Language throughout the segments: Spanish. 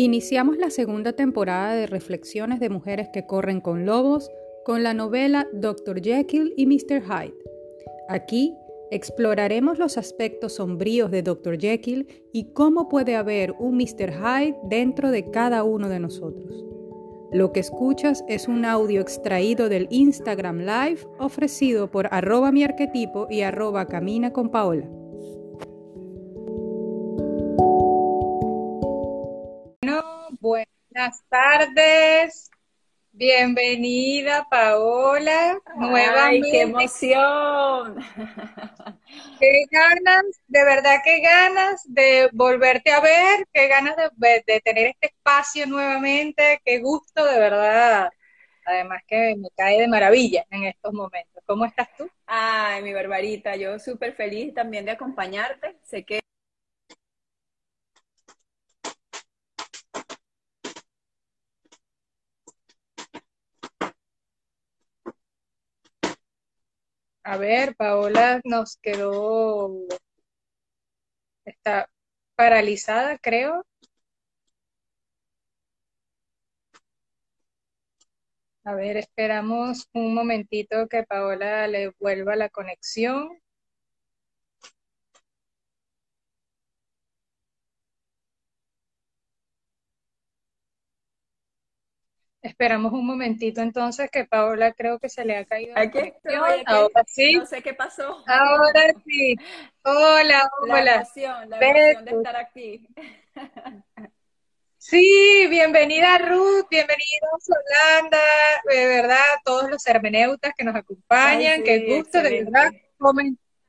Iniciamos la segunda temporada de Reflexiones de Mujeres que Corren con Lobos con la novela Dr. Jekyll y Mr. Hyde. Aquí exploraremos los aspectos sombríos de Dr. Jekyll y cómo puede haber un Mr. Hyde dentro de cada uno de nosotros. Lo que escuchas es un audio extraído del Instagram Live ofrecido por arroba mi arquetipo y arroba camina con Paola. Buenas tardes. Bienvenida, Paola. Nuevamente. ¡Ay, qué emoción! Qué ganas, de verdad, qué ganas de volverte a ver, qué ganas de, de tener este espacio nuevamente, qué gusto, de verdad. Además que me cae de maravilla en estos momentos. ¿Cómo estás tú? Ay, mi barbarita, yo súper feliz también de acompañarte. Sé que A ver, Paola nos quedó, está paralizada, creo. A ver, esperamos un momentito que Paola le vuelva la conexión. Esperamos un momentito entonces que Paola creo que se le ha caído. Aquí estoy, Ahora sí. No sé qué pasó. Ahora sí. Hola, hola. La emoción, la emoción de estar aquí. Sí, bienvenida Ruth, bienvenida Solanda, de verdad, todos los hermeneutas que nos acompañan, qué gusto, de verdad.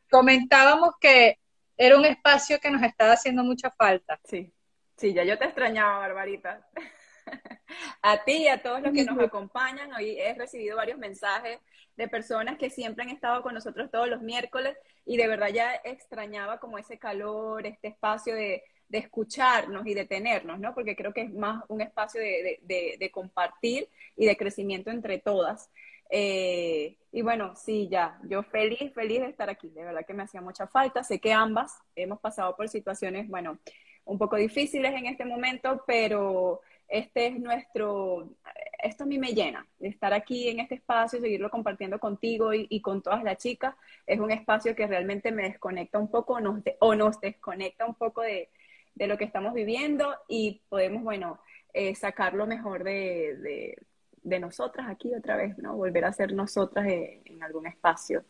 Comentábamos que era un espacio que nos estaba haciendo mucha falta. Sí, sí, ya yo te extrañaba, Barbarita. a ti y a todos los que nos acompañan. Hoy he recibido varios mensajes de personas que siempre han estado con nosotros todos los miércoles y de verdad ya extrañaba como ese calor, este espacio de, escucharnos y de tenernos, ¿no? Porque creo que es más un espacio de, compartir y de crecimiento entre todas. Eh, y bueno, sí, ya, yo feliz, feliz de estar aquí, de verdad que me hacía mucha falta. Sé que ambas hemos pasado por situaciones, bueno, un poco difíciles en este momento, pero este es nuestro, esto a mí me llena, de estar aquí en este espacio, seguirlo compartiendo contigo y, con todas las chicas, es un espacio que realmente me desconecta un poco nos o nos desconecta un poco de, lo que estamos viviendo y podemos, bueno, eh, sacar lo mejor de, nosotras aquí otra vez, ¿no? Volver a ser nosotras en algún espacio.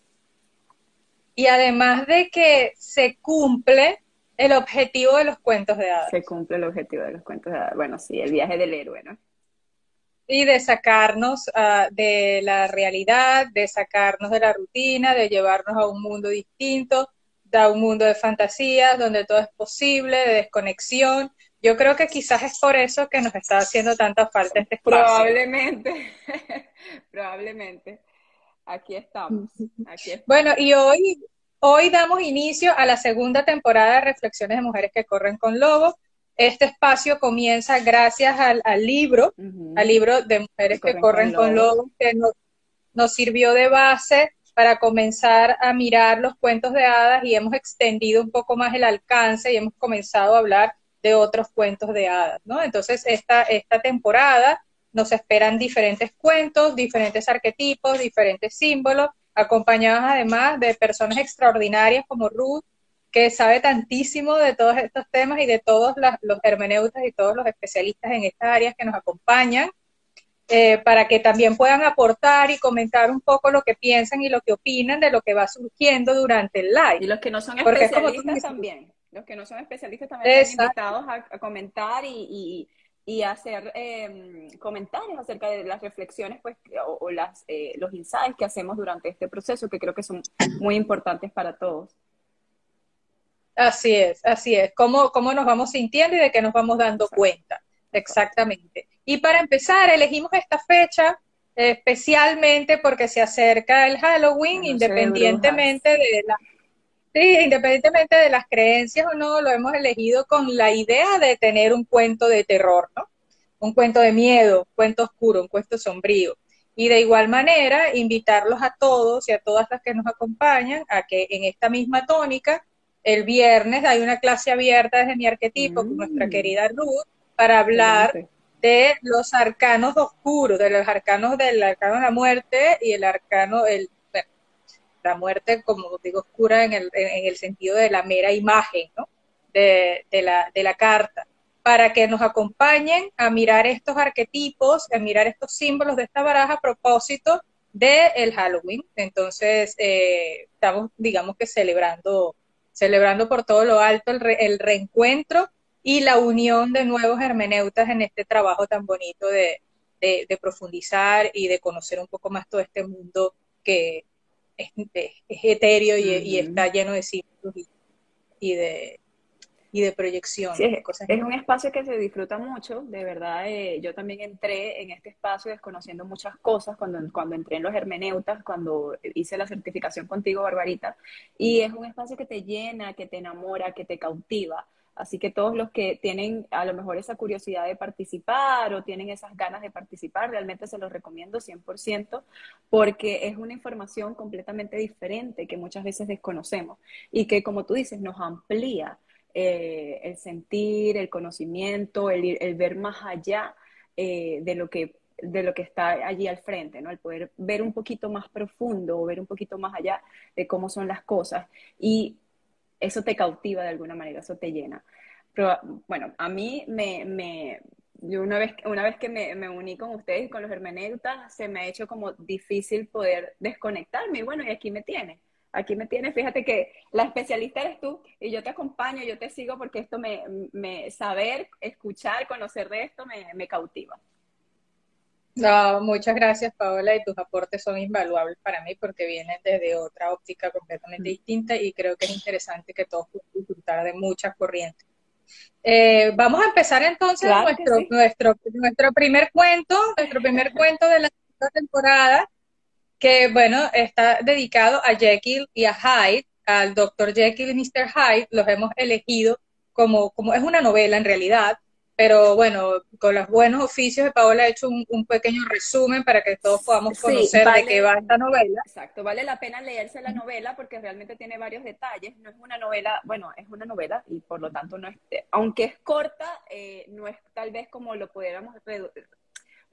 Y además de que se cumple el objetivo de los cuentos de hadas. Se cumple el objetivo de los cuentos de hadas. Bueno, sí, el viaje del héroe, ¿no? Y de sacarnos ah, de la realidad, de sacarnos de la rutina, de llevarnos a un mundo distinto, a un mundo de fantasías, donde todo es posible, de desconexión. Yo creo que quizás es por eso que nos está haciendo tanta falta este espacio. Probablemente, probablemente. Aquí estamos. Aquí estamos. Bueno, y hoy Hoy damos inicio a la segunda temporada de Reflexiones de Mujeres que Corren con Lobos. Este espacio comienza gracias al, libro, al libro de Mujeres que, Corren con, Lobos, que nos, sirvió de base para comenzar a mirar los cuentos de hadas y hemos extendido un poco más el alcance y hemos comenzado a hablar de otros cuentos de hadas, ¿no? Entonces, esta, esta temporada nos esperan diferentes cuentos, diferentes arquetipos, diferentes símbolos acompañados además de personas extraordinarias como Ruth, que sabe tantísimo de todos estos temas y de todos los hermeneutas y todos los especialistas en estas áreas que nos acompañan, eh, para que también puedan aportar y comentar un poco lo que piensan y lo que opinan de lo que va surgiendo durante el live. Y los que no son especialistas también, los que no son especialistas también están invitados a, comentar y y hacer em, comentarios acerca de las reflexiones pues, o, las, eh, los insights que hacemos durante este proceso, que creo que son muy importantes para todos. Así es, así es. ¿Cómo, cómo nos vamos sintiendo y de qué nos vamos dando cuenta? Exactamente. Y para empezar, elegimos esta fecha especialmente porque se acerca el Halloween, independientemente de la Sí, independientemente de las creencias o no, lo hemos elegido con la idea de tener un cuento de terror, ¿no? Un cuento de miedo, un cuento oscuro, un cuento sombrío. Y de igual manera, invitarlos a todos y a todas las que nos acompañan a que en esta misma tónica, el viernes hay una clase abierta desde mi arquetipo con nuestra mm. querida Ruth para hablar de los arcanos oscuros, de los arcanos del arcano de la muerte y el arcano, el, la muerte, como digo, oscura en el, en el sentido de la mera imagen ¿no? de, la, de la carta, para que nos acompañen a mirar estos arquetipos, a mirar estos símbolos de esta baraja a propósito del el Halloween. Entonces, eh, estamos, digamos que celebrando, celebrando por todo lo alto el, el reencuentro y la unión de nuevos hermeneutas en este trabajo tan bonito de, de, profundizar y de conocer un poco más todo este mundo que es, es etéreo y, está lleno de símbolos y, de, y de proyección. es, un espacio que se disfruta mucho, de verdad. Eh, yo también entré en este espacio desconociendo muchas cosas cuando, cuando entré en los hermeneutas, cuando hice la certificación contigo, Barbarita. Y es un espacio que te llena, que te enamora, que te cautiva. Así que todos los que tienen a lo mejor esa curiosidad de participar o tienen esas ganas de participar, realmente se los recomiendo 100% porque es una información completamente diferente que muchas veces desconocemos y que, como tú dices, nos amplía eh, el sentir, el conocimiento, el, ver más allá eh, de lo que de lo que está allí al frente, ¿no? El poder ver un poquito más profundo o ver un poquito más allá de cómo son las cosas. Y eso te cautiva de alguna manera, eso te llena. Pero bueno, a mí me, me una vez, una vez que me, me uní con ustedes con los hermeneutas, se me ha hecho como difícil poder desconectarme. Y bueno, y aquí me tiene. Aquí me tiene, fíjate que la especialista eres tú y yo te acompaño, yo te sigo porque esto me, me saber, escuchar, conocer de esto me, me cautiva. No, muchas gracias Paola y tus aportes son invaluables para mí porque vienen desde otra óptica completamente distinta y creo que es interesante que todos puedan disfrutar de muchas corrientes. Eh, vamos a empezar entonces nuestro, nuestro, nuestro primer cuento, nuestro primer cuento de la temporada, que bueno, está dedicado a Jekyll y a Hyde, al Dr. Jekyll y Mr. Hyde, los hemos elegido como, como es una novela en realidad, pero bueno, con los buenos oficios de Paola he hecho un, pequeño resumen para que todos podamos conocer de qué va esta novela. Exacto, vale la pena leerse la novela porque realmente tiene varios detalles. No es una novela, bueno, es una novela y por lo tanto no es, aunque es corta, eh, no es tal vez como lo pudiéramos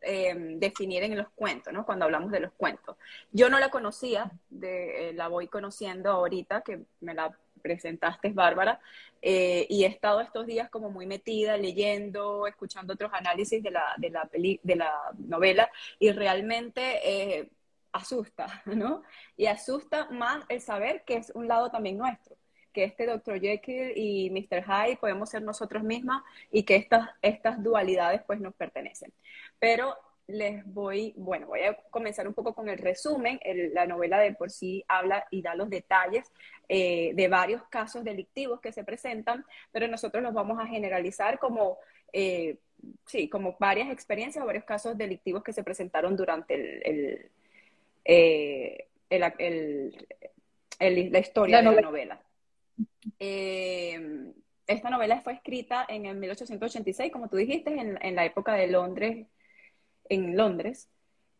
eh, definir en los cuentos, ¿no? Cuando hablamos de los cuentos. Yo no la conocía, de, eh, la voy conociendo ahorita, que me la presentaste, Bárbara, eh, y he estado estos días como muy metida, leyendo, escuchando otros análisis de la, de la, peli, de la novela, y realmente eh, asusta, ¿no? Y asusta más el saber que es un lado también nuestro, que este Dr. Jekyll y Mr. Hyde podemos ser nosotros mismas y que estas, estas dualidades pues nos pertenecen. Pero les voy, bueno, voy a comenzar un poco con el resumen. la novela de por sí habla y da los detalles eh, de varios casos delictivos que se presentan, pero nosotros los vamos a generalizar como, eh, sí, como varias experiencias varios casos delictivos que se presentaron durante el, eh, la historia de la novela. esta novela fue escrita en el 1886, como tú dijiste, en, en la época de Londres en Londres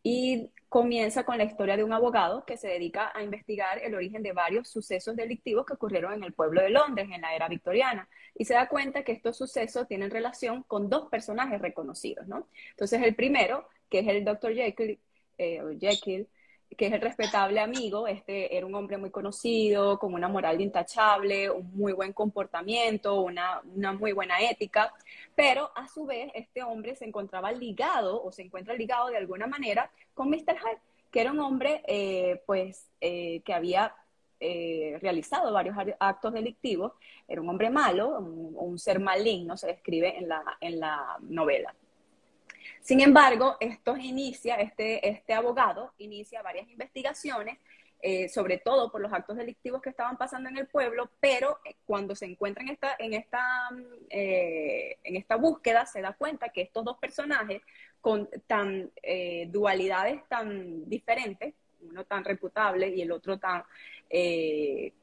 y comienza con la historia de un abogado que se dedica a investigar el origen de varios sucesos delictivos que ocurrieron en el pueblo de Londres en la era victoriana y se da cuenta que estos sucesos tienen relación con dos personajes reconocidos, ¿no? Entonces el primero, que es el Dr. Jekyll, eh, Jekyll que es el respetable amigo, este era un hombre muy conocido, con una moral intachable, un muy buen comportamiento, una, muy buena ética, pero a su vez este hombre se encontraba ligado o se encuentra ligado de alguna manera con Mr. Hyde, que era un hombre eh, pues eh, que había eh, realizado varios actos delictivos, era un hombre malo, un, un ser maligno, se describe en la, en la novela. Sin embargo, esto inicia, este, este abogado inicia varias investigaciones, eh, sobre todo por los actos delictivos que estaban pasando en el pueblo, pero eh, cuando se encuentra en esta, en esta, eh, en esta búsqueda se da cuenta que estos dos personajes con tan dualidades tan diferentes, uno tan reputable y el otro tan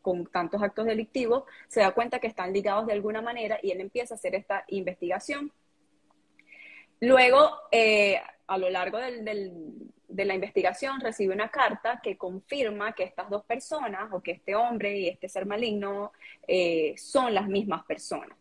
con tantos actos delictivos, se da cuenta que están ligados de alguna manera y él empieza a hacer esta investigación Luego, eh, a lo largo de la investigación, recibe una carta que confirma que estas dos personas, o que este hombre y este ser maligno, eh, son las mismas personas.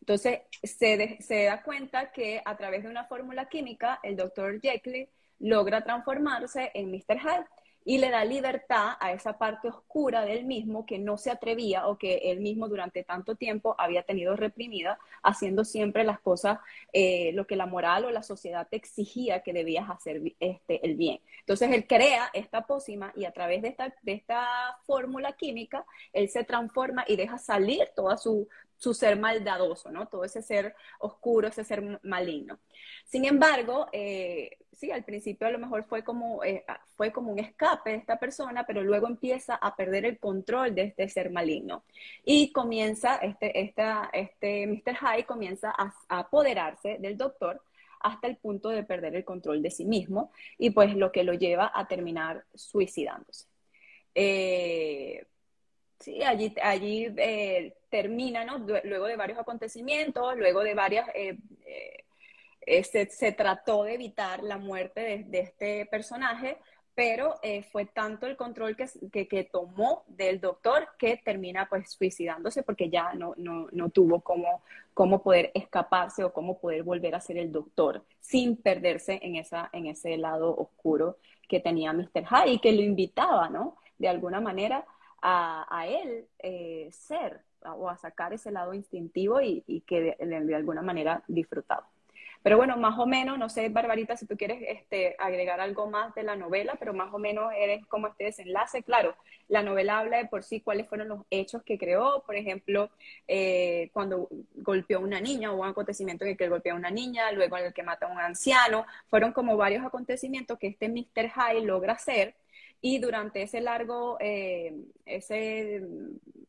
Entonces, se, se da cuenta que a través de una fórmula química, el doctor Jekyll logra transformarse en Mr. Hyde y le da libertad a esa parte oscura del mismo que no se atrevía o que él mismo durante tanto tiempo había tenido reprimida, haciendo siempre las cosas, eh, lo que la moral o la sociedad te exigía que debías hacer este, el bien. Entonces él crea esta pócima y a través de esta, de esta fórmula química, él se transforma y deja salir toda su, su ser maldadoso, ¿no? Todo ese ser oscuro, ese ser maligno. Sin embargo, eh, sí, al principio a lo mejor fue como, eh, fue como un escape de esta persona, pero luego empieza a perder el control de este ser maligno. Y comienza, este, esta, este Mr. Hyde comienza a, apoderarse del doctor hasta el punto de perder el control de sí mismo y pues lo que lo lleva a terminar suicidándose. Eh, Sí, allí, allí eh, termina, ¿no? Luego de varios acontecimientos, luego de varias... Eh, eh, se, trató de evitar la muerte de, este personaje, pero fue tanto el control que, que, tomó del doctor que termina pues suicidándose porque ya no, no, no tuvo cómo, cómo, poder escaparse o cómo poder volver a ser el doctor sin perderse en, esa, en ese lado oscuro que tenía Mr. Hyde y que lo invitaba, ¿no? De alguna manera a, él eh, ser o a sacar ese lado instintivo y, que de, alguna manera disfrutaba. Pero bueno, más o menos, no sé, Barbarita, si tú quieres este, agregar algo más de la novela, pero más o menos eres como este desenlace. Claro, la novela habla de por sí cuáles fueron los hechos que creó. Por ejemplo, eh, cuando golpeó a una niña, hubo un acontecimiento en el que golpeó a una niña, luego en el que mata a un anciano. Fueron como varios acontecimientos que este Mr. High logra hacer y durante ese largo, eh, ese,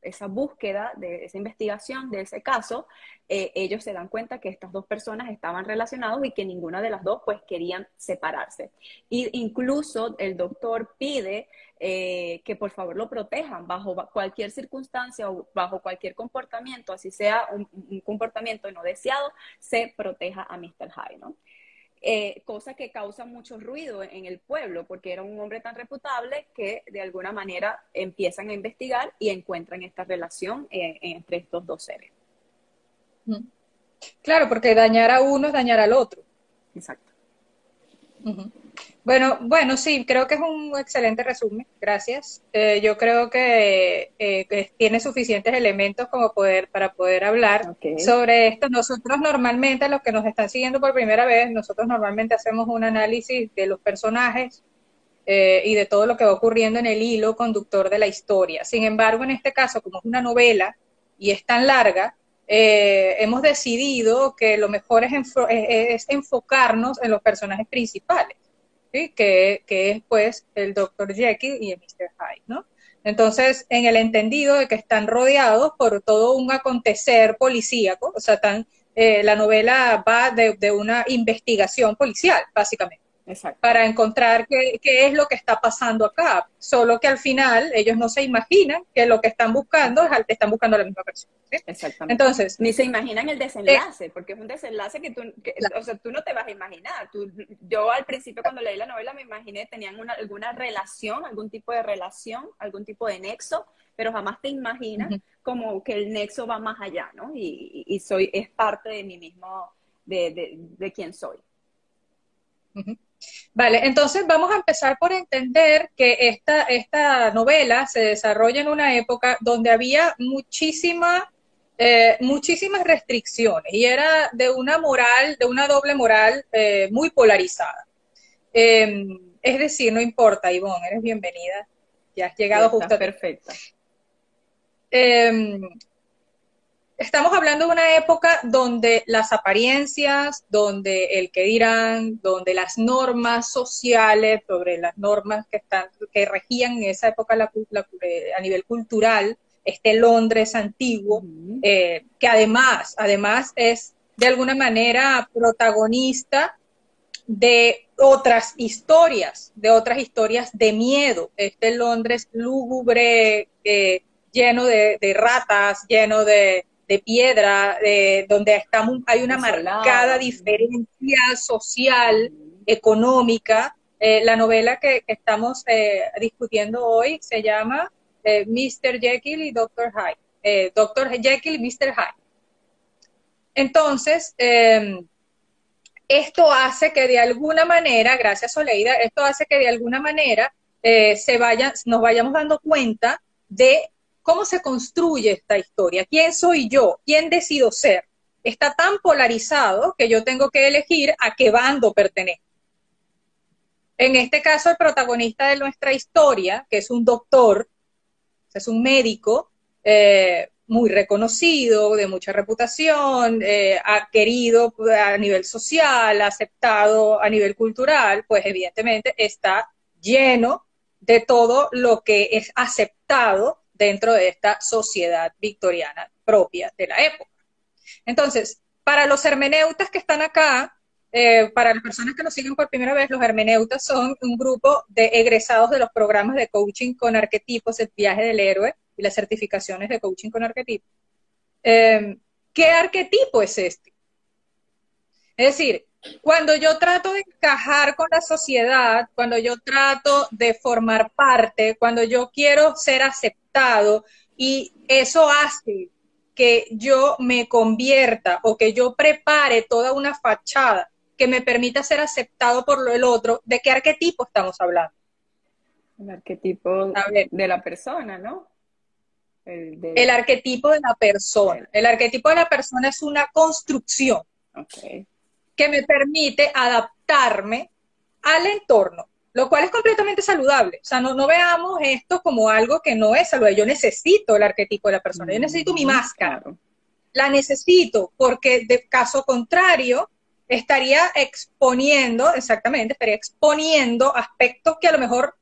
esa búsqueda, de esa investigación de ese caso, eh, ellos se dan cuenta que estas dos personas estaban relacionadas y que ninguna de las dos pues querían separarse. Y incluso el doctor pide eh, que por favor lo protejan bajo cualquier circunstancia o bajo cualquier comportamiento, así sea un, un comportamiento no deseado, se proteja a Mr. Hyde, ¿no? Eh, cosa que causa mucho ruido en el pueblo, porque era un hombre tan reputable que de alguna manera empiezan a investigar y encuentran esta relación eh, entre estos dos seres. Claro, porque dañar a uno es dañar al otro. Exacto. Bueno, bueno, sí, creo que es un excelente resumen, gracias. Eh, yo creo que, eh, tiene suficientes elementos como poder para poder hablar sobre esto. Nosotros normalmente, los que nos están siguiendo por primera vez, nosotros normalmente hacemos un análisis de los personajes eh, y de todo lo que va ocurriendo en el hilo conductor de la historia. Sin embargo, en este caso, como es una novela y es tan larga, hemos decidido que lo mejor es enfocarnos en los personajes principales que, es pues el Dr. Jekyll y el Mr. Hyde, ¿no? Entonces, en el entendido de que están rodeados por todo un acontecer policíaco, o sea, tan, eh, la novela va de, una investigación policial, básicamente para encontrar qué, es lo que está pasando acá. Solo que al final ellos no se imaginan que lo que están buscando es al que están buscando a la misma persona. Exactamente. Entonces, ni se imaginan el desenlace, porque es un desenlace que tú, o sea, tú no te vas a imaginar. yo al principio cuando leí la novela me imaginé tenían una, alguna relación, algún tipo de relación, algún tipo de nexo, pero jamás te imaginas como que el nexo va más allá, ¿no? Y, soy es parte de mí mismo, de, de, de quién soy. Vale, entonces vamos a empezar por entender que esta, esta novela se desarrolla en una época donde había muchísima, eh, muchísimas restricciones y era de una moral, de una doble moral eh, muy polarizada. Em, es decir, no importa, Ivonne, eres bienvenida. Ya has llegado justo. Perfecta. Eh, estamos hablando de una época donde las apariencias, donde el que dirán, donde las normas sociales, sobre las normas que están, que regían en esa época a nivel cultural, este Londres antiguo, eh, que además, además es de alguna manera protagonista de otras historias, de otras historias de miedo, este Londres lúgubre, eh, lleno de ratas, lleno de, de piedra, donde estamos, hay una marcada diferencia social, económica. Eh, la novela que, estamos eh, discutiendo hoy se llama eh, Mr. Jekyll y Dr. Hyde. Dr. Jekyll y Mr. Hyde. Entonces, esto hace que de alguna manera, gracias Soleida, esto hace que de alguna manera eh, se vaya, nos vayamos dando cuenta de cómo se construye esta historia, quién soy yo, quién decido ser. Está tan polarizado que yo tengo que elegir a qué bando pertenezco. En este caso, el protagonista de nuestra historia, que es un doctor, es un médico, eh, muy reconocido, de mucha reputación, eh, querido a nivel social, aceptado a nivel cultural, pues evidentemente está lleno de todo lo que es aceptado dentro de esta sociedad victoriana propia de la época. Entonces, para los hermeneutas que están acá, eh, para las personas que nos siguen por primera vez, los hermeneutas son un grupo de egresados de los programas de coaching con arquetipos, el viaje del héroe, y las certificaciones de coaching con arquetipo. Em, ¿Qué arquetipo es este? Es decir, cuando yo trato de encajar con la sociedad, cuando yo trato de formar parte, cuando yo quiero ser aceptado y eso hace que yo me convierta o que yo prepare toda una fachada que me permita ser aceptado por el otro, ¿de qué arquetipo estamos hablando? El arquetipo de la persona, ¿no? El, arquetipo de la persona. El arquetipo de la persona es una construcción que me permite adaptarme al entorno, lo cual es completamente saludable. O sea, no, no veamos esto como algo que no es saludable. Yo necesito el arquetipo de la persona, yo necesito mi máscara. La necesito porque de caso contrario estaría exponiendo, exactamente, estaría exponiendo aspectos que a lo mejor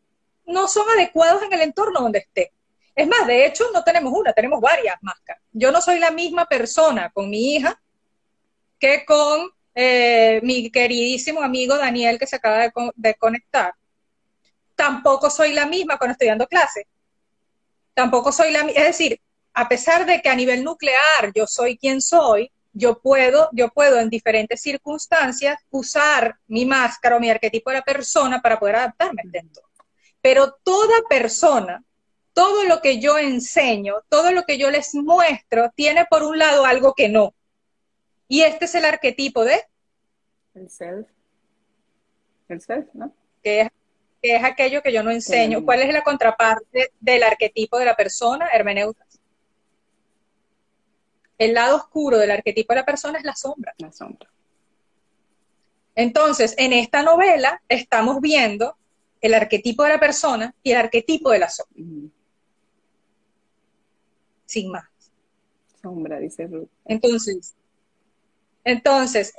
no son adecuados en el entorno donde esté. Es más, de hecho, no tenemos una, tenemos varias máscaras. Yo no soy la misma persona con mi hija que con eh, mi queridísimo amigo Daniel que se acaba de, conectar. Tampoco soy la misma cuando estoy dando clase. Tampoco soy la misma. Es decir, a pesar de que a nivel nuclear yo soy quien soy, yo puedo, yo puedo en diferentes circunstancias usar mi máscara o mi arquetipo de la persona para poder adaptarme dentro. Pero toda persona todo lo que yo enseño, todo lo que yo les muestro, tiene por un lado algo que no. Y este es el arquetipo de... El self. El self, ¿no? Que es, aquello que yo no enseño. ¿Cuál es la contraparte del arquetipo de la persona? Hermeneutas. El lado oscuro del arquetipo de la persona es la sombra. La sombra. Entonces, en esta novela estamos viendo el arquetipo de la persona y el arquetipo de la sombra sin más. Sombra, dice Ruth. Entonces, entonces,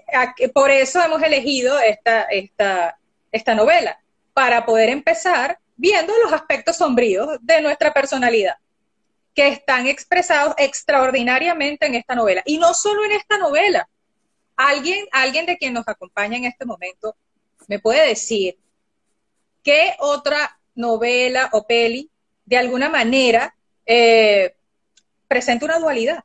por eso hemos elegido esta, esta, esta novela, para poder empezar viendo los aspectos sombríos de nuestra personalidad, que están expresados extraordinariamente en esta novela. Y no solo en esta novela. Alguien, alguien de quien nos acompaña en este momento me puede decir qué otra novela o peli de alguna manera eh, presenta una dualidad.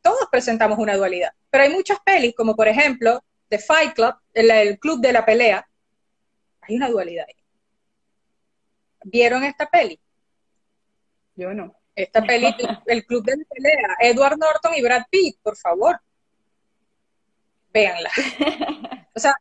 Todos presentamos una dualidad, pero hay muchas pelis, como por ejemplo The Fight Club, el, Club de la Pelea, hay una dualidad ahí. ¿Vieron esta peli? Yo no. Esta peli, el Club de la Pelea, Edward Norton y Brad Pitt, por favor. Véanla. O sea,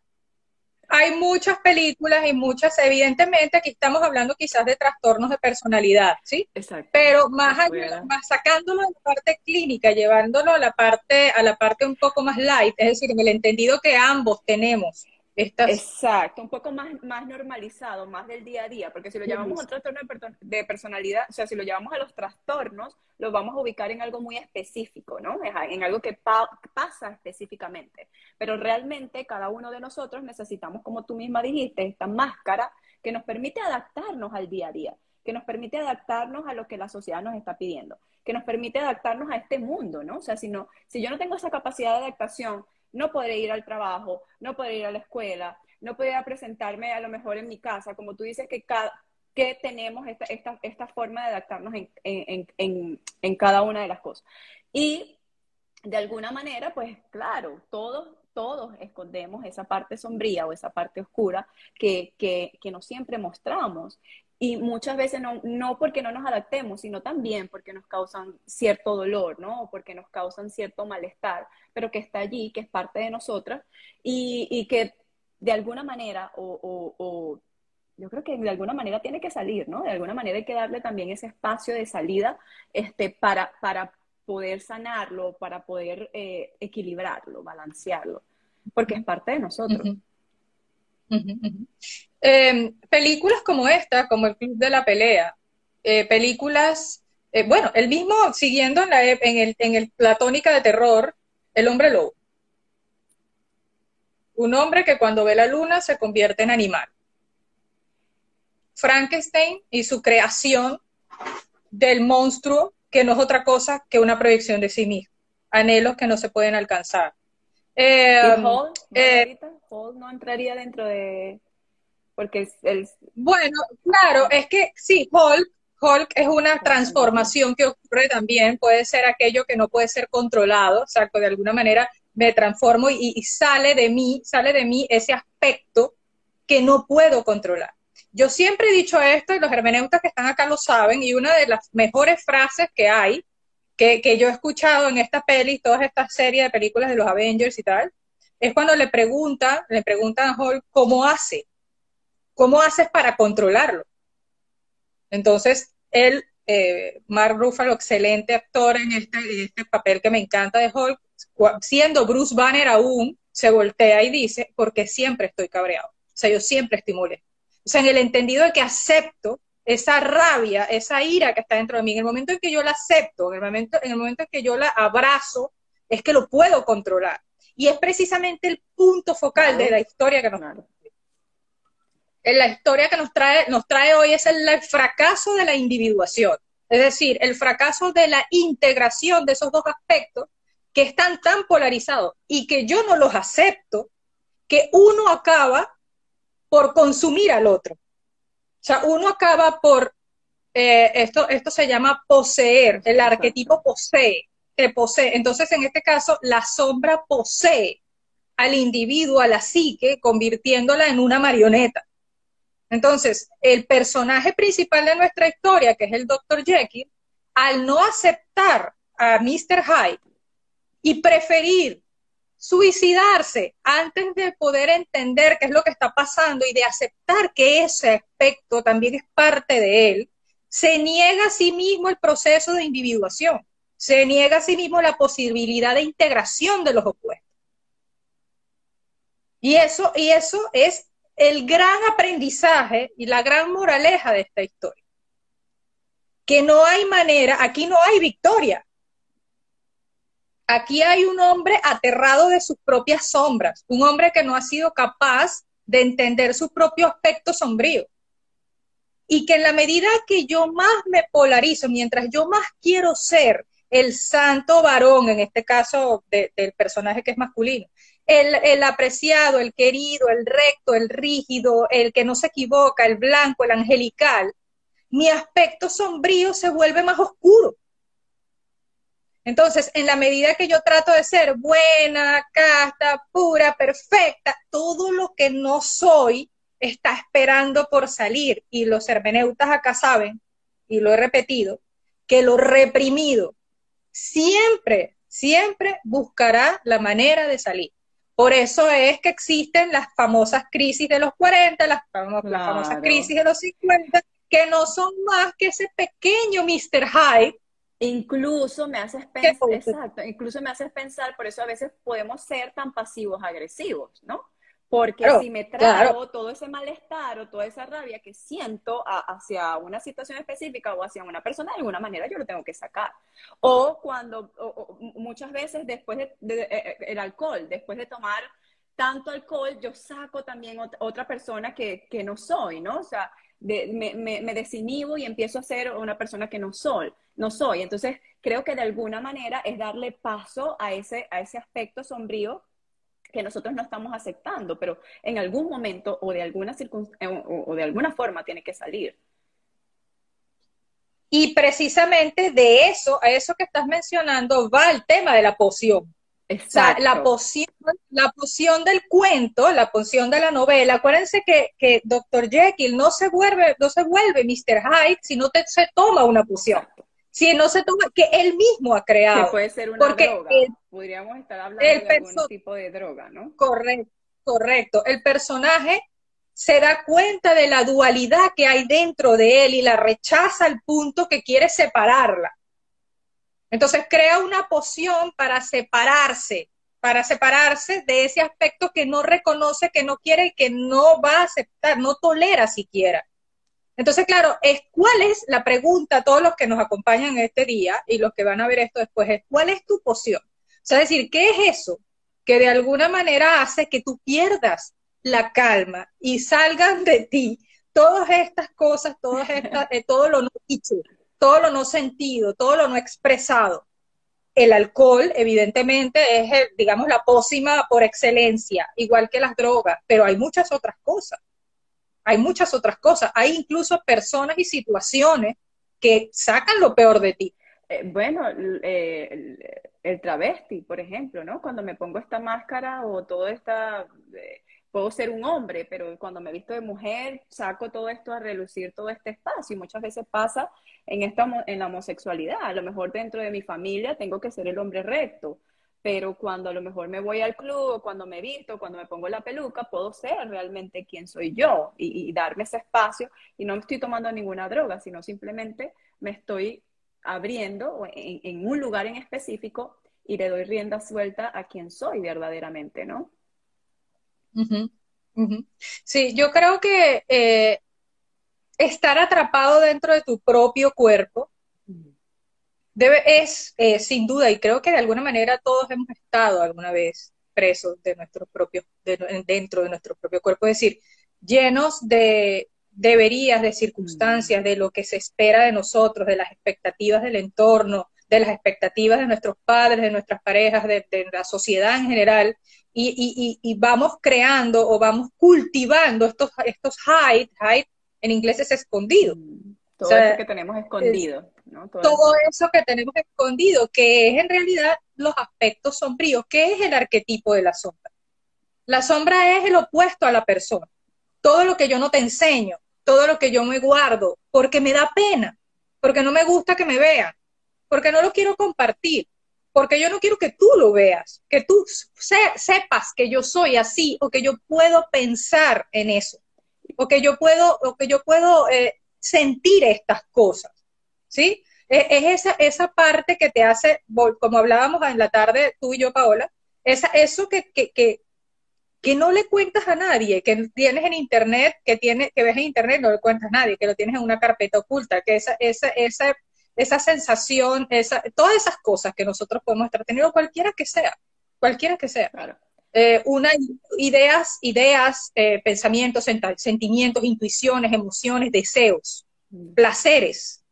hay muchas películas y muchas, evidentemente aquí estamos hablando quizás de trastornos de personalidad, ¿sí? Exacto. Pero más allá, más sacándolo de la parte clínica, llevándolo a la parte, a la parte un poco más light, es decir, en el entendido que ambos tenemos Exacto, un poco más, más normalizado, más del día a día, porque si lo llamamos a un trastorno de personalidad, o sea, si lo llevamos a los trastornos, lo vamos a ubicar en algo muy específico, ¿no? En algo que pasa específicamente. Pero realmente cada uno de nosotros necesitamos, como tú misma dijiste, esta máscara que nos permite adaptarnos al día a día, que nos permite adaptarnos a lo que la sociedad nos está pidiendo, que nos permite adaptarnos a este mundo, ¿no? O sea, si, no, si yo no tengo esa capacidad de adaptación, no podré ir al trabajo, no podré ir a la escuela, no podré presentarme a lo mejor en mi casa, como tú dices que, cada, que tenemos esta, forma de adaptarnos en, en, en, en, cada una de las cosas. Y de alguna manera, pues claro, todos, todos escondemos esa parte sombría o esa parte oscura que, que, que no siempre mostramos. Y muchas veces no, no porque no nos adaptemos, sino también porque nos causan cierto dolor, ¿no? O porque nos causan cierto malestar, pero que está allí, que es parte de nosotras y, y que de alguna manera, o, o, yo creo que de alguna manera tiene que salir, ¿no? De alguna manera hay que darle también ese espacio de salida este, para, para poder sanarlo, para poder eh, equilibrarlo, balancearlo, porque es parte de nosotros. Em, películas como esta, como El Club de la Pelea, eh, películas, eh, bueno, el mismo, siguiendo en, la, en, el, en el, la tónica de terror, El Hombre Lobo. Un hombre que cuando ve la luna se convierte en animal. Frankenstein y su creación del monstruo, que no es otra cosa que una proyección de sí mismo, anhelos que no se pueden alcanzar. Eh, ¿Y Hall no entraría dentro de porque el... Bueno, claro, es que sí, Hulk, Hulk es una transformación que ocurre también, puede ser aquello que no puede ser controlado, o sea, que de alguna manera me transformo y, sale de mí, sale de mí ese aspecto que no puedo controlar. Yo siempre he dicho esto y los hermeneutas que están acá lo saben y una de las mejores frases que hay, que, yo he escuchado en esta peli, todas estas series de películas de los Avengers y tal, es cuando le preguntan, le preguntan a Hulk cómo hace, cómo haces para controlarlo. Entonces, él, eh, Mark Ruffalo, excelente actor en este, este papel que me encanta de Hulk, siendo Bruce Banner aún, se voltea y dice, porque siempre estoy cabreado. O sea, yo siempre estoy molesto. O sea, en el entendido de que acepto esa rabia, esa ira que está dentro de mí, en el momento en que yo la acepto, en el momento en, el momento en que yo la abrazo, es que lo puedo controlar. Y es precisamente el punto focal de la historia que nos en la historia que nos trae, nos trae hoy es el, fracaso de la individuación, es decir, el fracaso de la integración de esos dos aspectos que están tan polarizados y que yo no los acepto, que uno acaba por consumir al otro. O sea, uno acaba por, eh, esto, esto se llama poseer, el arquetipo posee, te posee. Entonces, en este caso, la sombra posee al individuo, a la psique, convirtiéndola en una marioneta. Entonces, el personaje principal de nuestra historia, que es el Dr. Jekyll, al no aceptar a Mr. Hyde y preferir suicidarse antes de poder entender qué es lo que está pasando y de aceptar que ese aspecto también es parte de él, se niega a sí mismo el proceso de individuación, se niega a sí mismo la posibilidad de integración de los opuestos. Y eso, y eso es el gran aprendizaje y la gran moraleja de esta historia. Que no hay manera, aquí no hay victoria. Aquí hay un hombre aterrado de sus propias sombras, un hombre que no ha sido capaz de entender su propio aspecto sombrío. Y que en la medida que yo más me polarizo, mientras yo más quiero ser el santo varón, en este caso del personaje que es masculino, el, apreciado, el querido, el recto, el rígido, el que no se equivoca, el blanco, el angelical, mi aspecto sombrío se vuelve más oscuro. Entonces, en la medida que yo trato de ser buena, casta, pura, perfecta, todo lo que no soy está esperando por salir. Y los hermeneutas acá saben, y lo he repetido, que lo reprimido siempre, siempre buscará la manera de salir. Por eso es que existen las famosas crisis de los 40, las, famosas crisis de los 50, que no son más que ese pequeño Mr. Hyde. Incluso me haces pensar, exacto, incluso me haces pensar, por eso a veces podemos ser tan pasivos agresivos, ¿no? Porque si me trago todo ese malestar o toda esa rabia que siento hacia una situación específica o hacia una persona, de alguna manera yo lo tengo que sacar. O cuando, muchas veces después de, eh, eh, el alcohol, después de tomar tanto alcohol, yo saco también otra persona que, que no soy, ¿no? O sea, me, me, me, desinhibo y empiezo a ser una persona que no soy, no soy. Entonces, creo que de alguna manera es darle paso a ese, a ese aspecto sombrío que nosotros no estamos aceptando, pero en algún momento o de alguna, eh, o de alguna forma tiene que salir. Y precisamente de eso, a eso que estás mencionando, va el tema de la poción. O sea, la poción, la poción del cuento, la poción de la novela, acuérdense que, que Dr. Jekyll no se vuelve, no se vuelve Mr. Hyde si no te, se toma una poción. Si no se toma, que él mismo ha creado. Que puede ser una droga. Podríamos estar hablando de algún tipo de droga, ¿no? Correcto, correcto. El personaje se da cuenta de la dualidad que hay dentro de él y la rechaza al punto que quiere separarla. Entonces crea una poción para separarse, para separarse de ese aspecto que no reconoce, que no quiere y que no va a aceptar, no tolera siquiera. Entonces, claro, es cuál es la pregunta a todos los que nos acompañan este día y los que van a ver esto después, es cuál es tu poción. O sea, decir, ¿qué es eso que de alguna manera hace que tú pierdas la calma y salgan de ti todas estas cosas, todas estas, eh, todo lo no dicho, todo lo no sentido, todo lo no expresado. El alcohol, evidentemente, es, digamos, la pócima por excelencia, igual que las drogas, pero hay muchas otras cosas. Hay muchas otras cosas. Hay incluso personas y situaciones que sacan lo peor de ti. Eh, bueno, eh, el, travesti, por ejemplo, ¿no? Cuando me pongo esta máscara o toda esta puedo ser un hombre, pero cuando me visto de mujer, saco todo esto a relucir todo este espacio. Y muchas veces pasa en, esta, en la homosexualidad. A lo mejor dentro de mi familia tengo que ser el hombre recto, pero cuando a lo mejor me voy al club, cuando me visto, cuando me pongo la peluca, puedo ser realmente quien soy yo y, darme ese espacio. Y no me estoy tomando ninguna droga, sino simplemente me estoy abriendo en, en un lugar en específico y le doy rienda suelta a quien soy verdaderamente, ¿no? Sí, yo creo que eh, estar atrapado dentro de tu propio cuerpo debe, es, eh, sin duda, y creo que de alguna manera todos hemos estado alguna vez presos de nuestro propio, dentro de nuestro propio cuerpo, es decir, llenos de deberías, de circunstancias, de lo que se espera de nosotros, de las expectativas del entorno, de las expectativas de nuestros padres, de nuestras parejas, de la sociedad en general, y, vamos creando o vamos cultivando estos, estos hide, hide en inglés es escondido. Todo eso que tenemos escondido. Todo, eso. que tenemos escondido, que es en realidad los aspectos sombríos. ¿Qué es el arquetipo de la sombra? La sombra es el opuesto a la persona. Todo lo que yo no te enseño, todo lo que yo me guardo, porque me da pena, porque no me gusta que me vean, porque no lo quiero compartir, porque yo no quiero que tú lo veas, que tú sepas que yo soy así o que yo puedo pensar en eso, o que yo puedo, o que yo puedo eh, sentir estas cosas, ¿sí? E, es esa, esa parte que te hace, como hablábamos en la tarde tú y yo, Paola, esa, eso que, que, que, que no le cuentas a nadie, que tienes en internet, que, tiene, que ves en internet, no le cuentas a nadie, que lo tienes en una carpeta oculta, que esa, esa, esa esa sensación, esa, todas esas cosas que nosotros podemos estar teniendo, cualquiera que sea, cualquiera que sea. Eh, una, ideas, ideas eh, pensamientos, sentimientos, intuiciones, emociones, deseos, mm. placeres,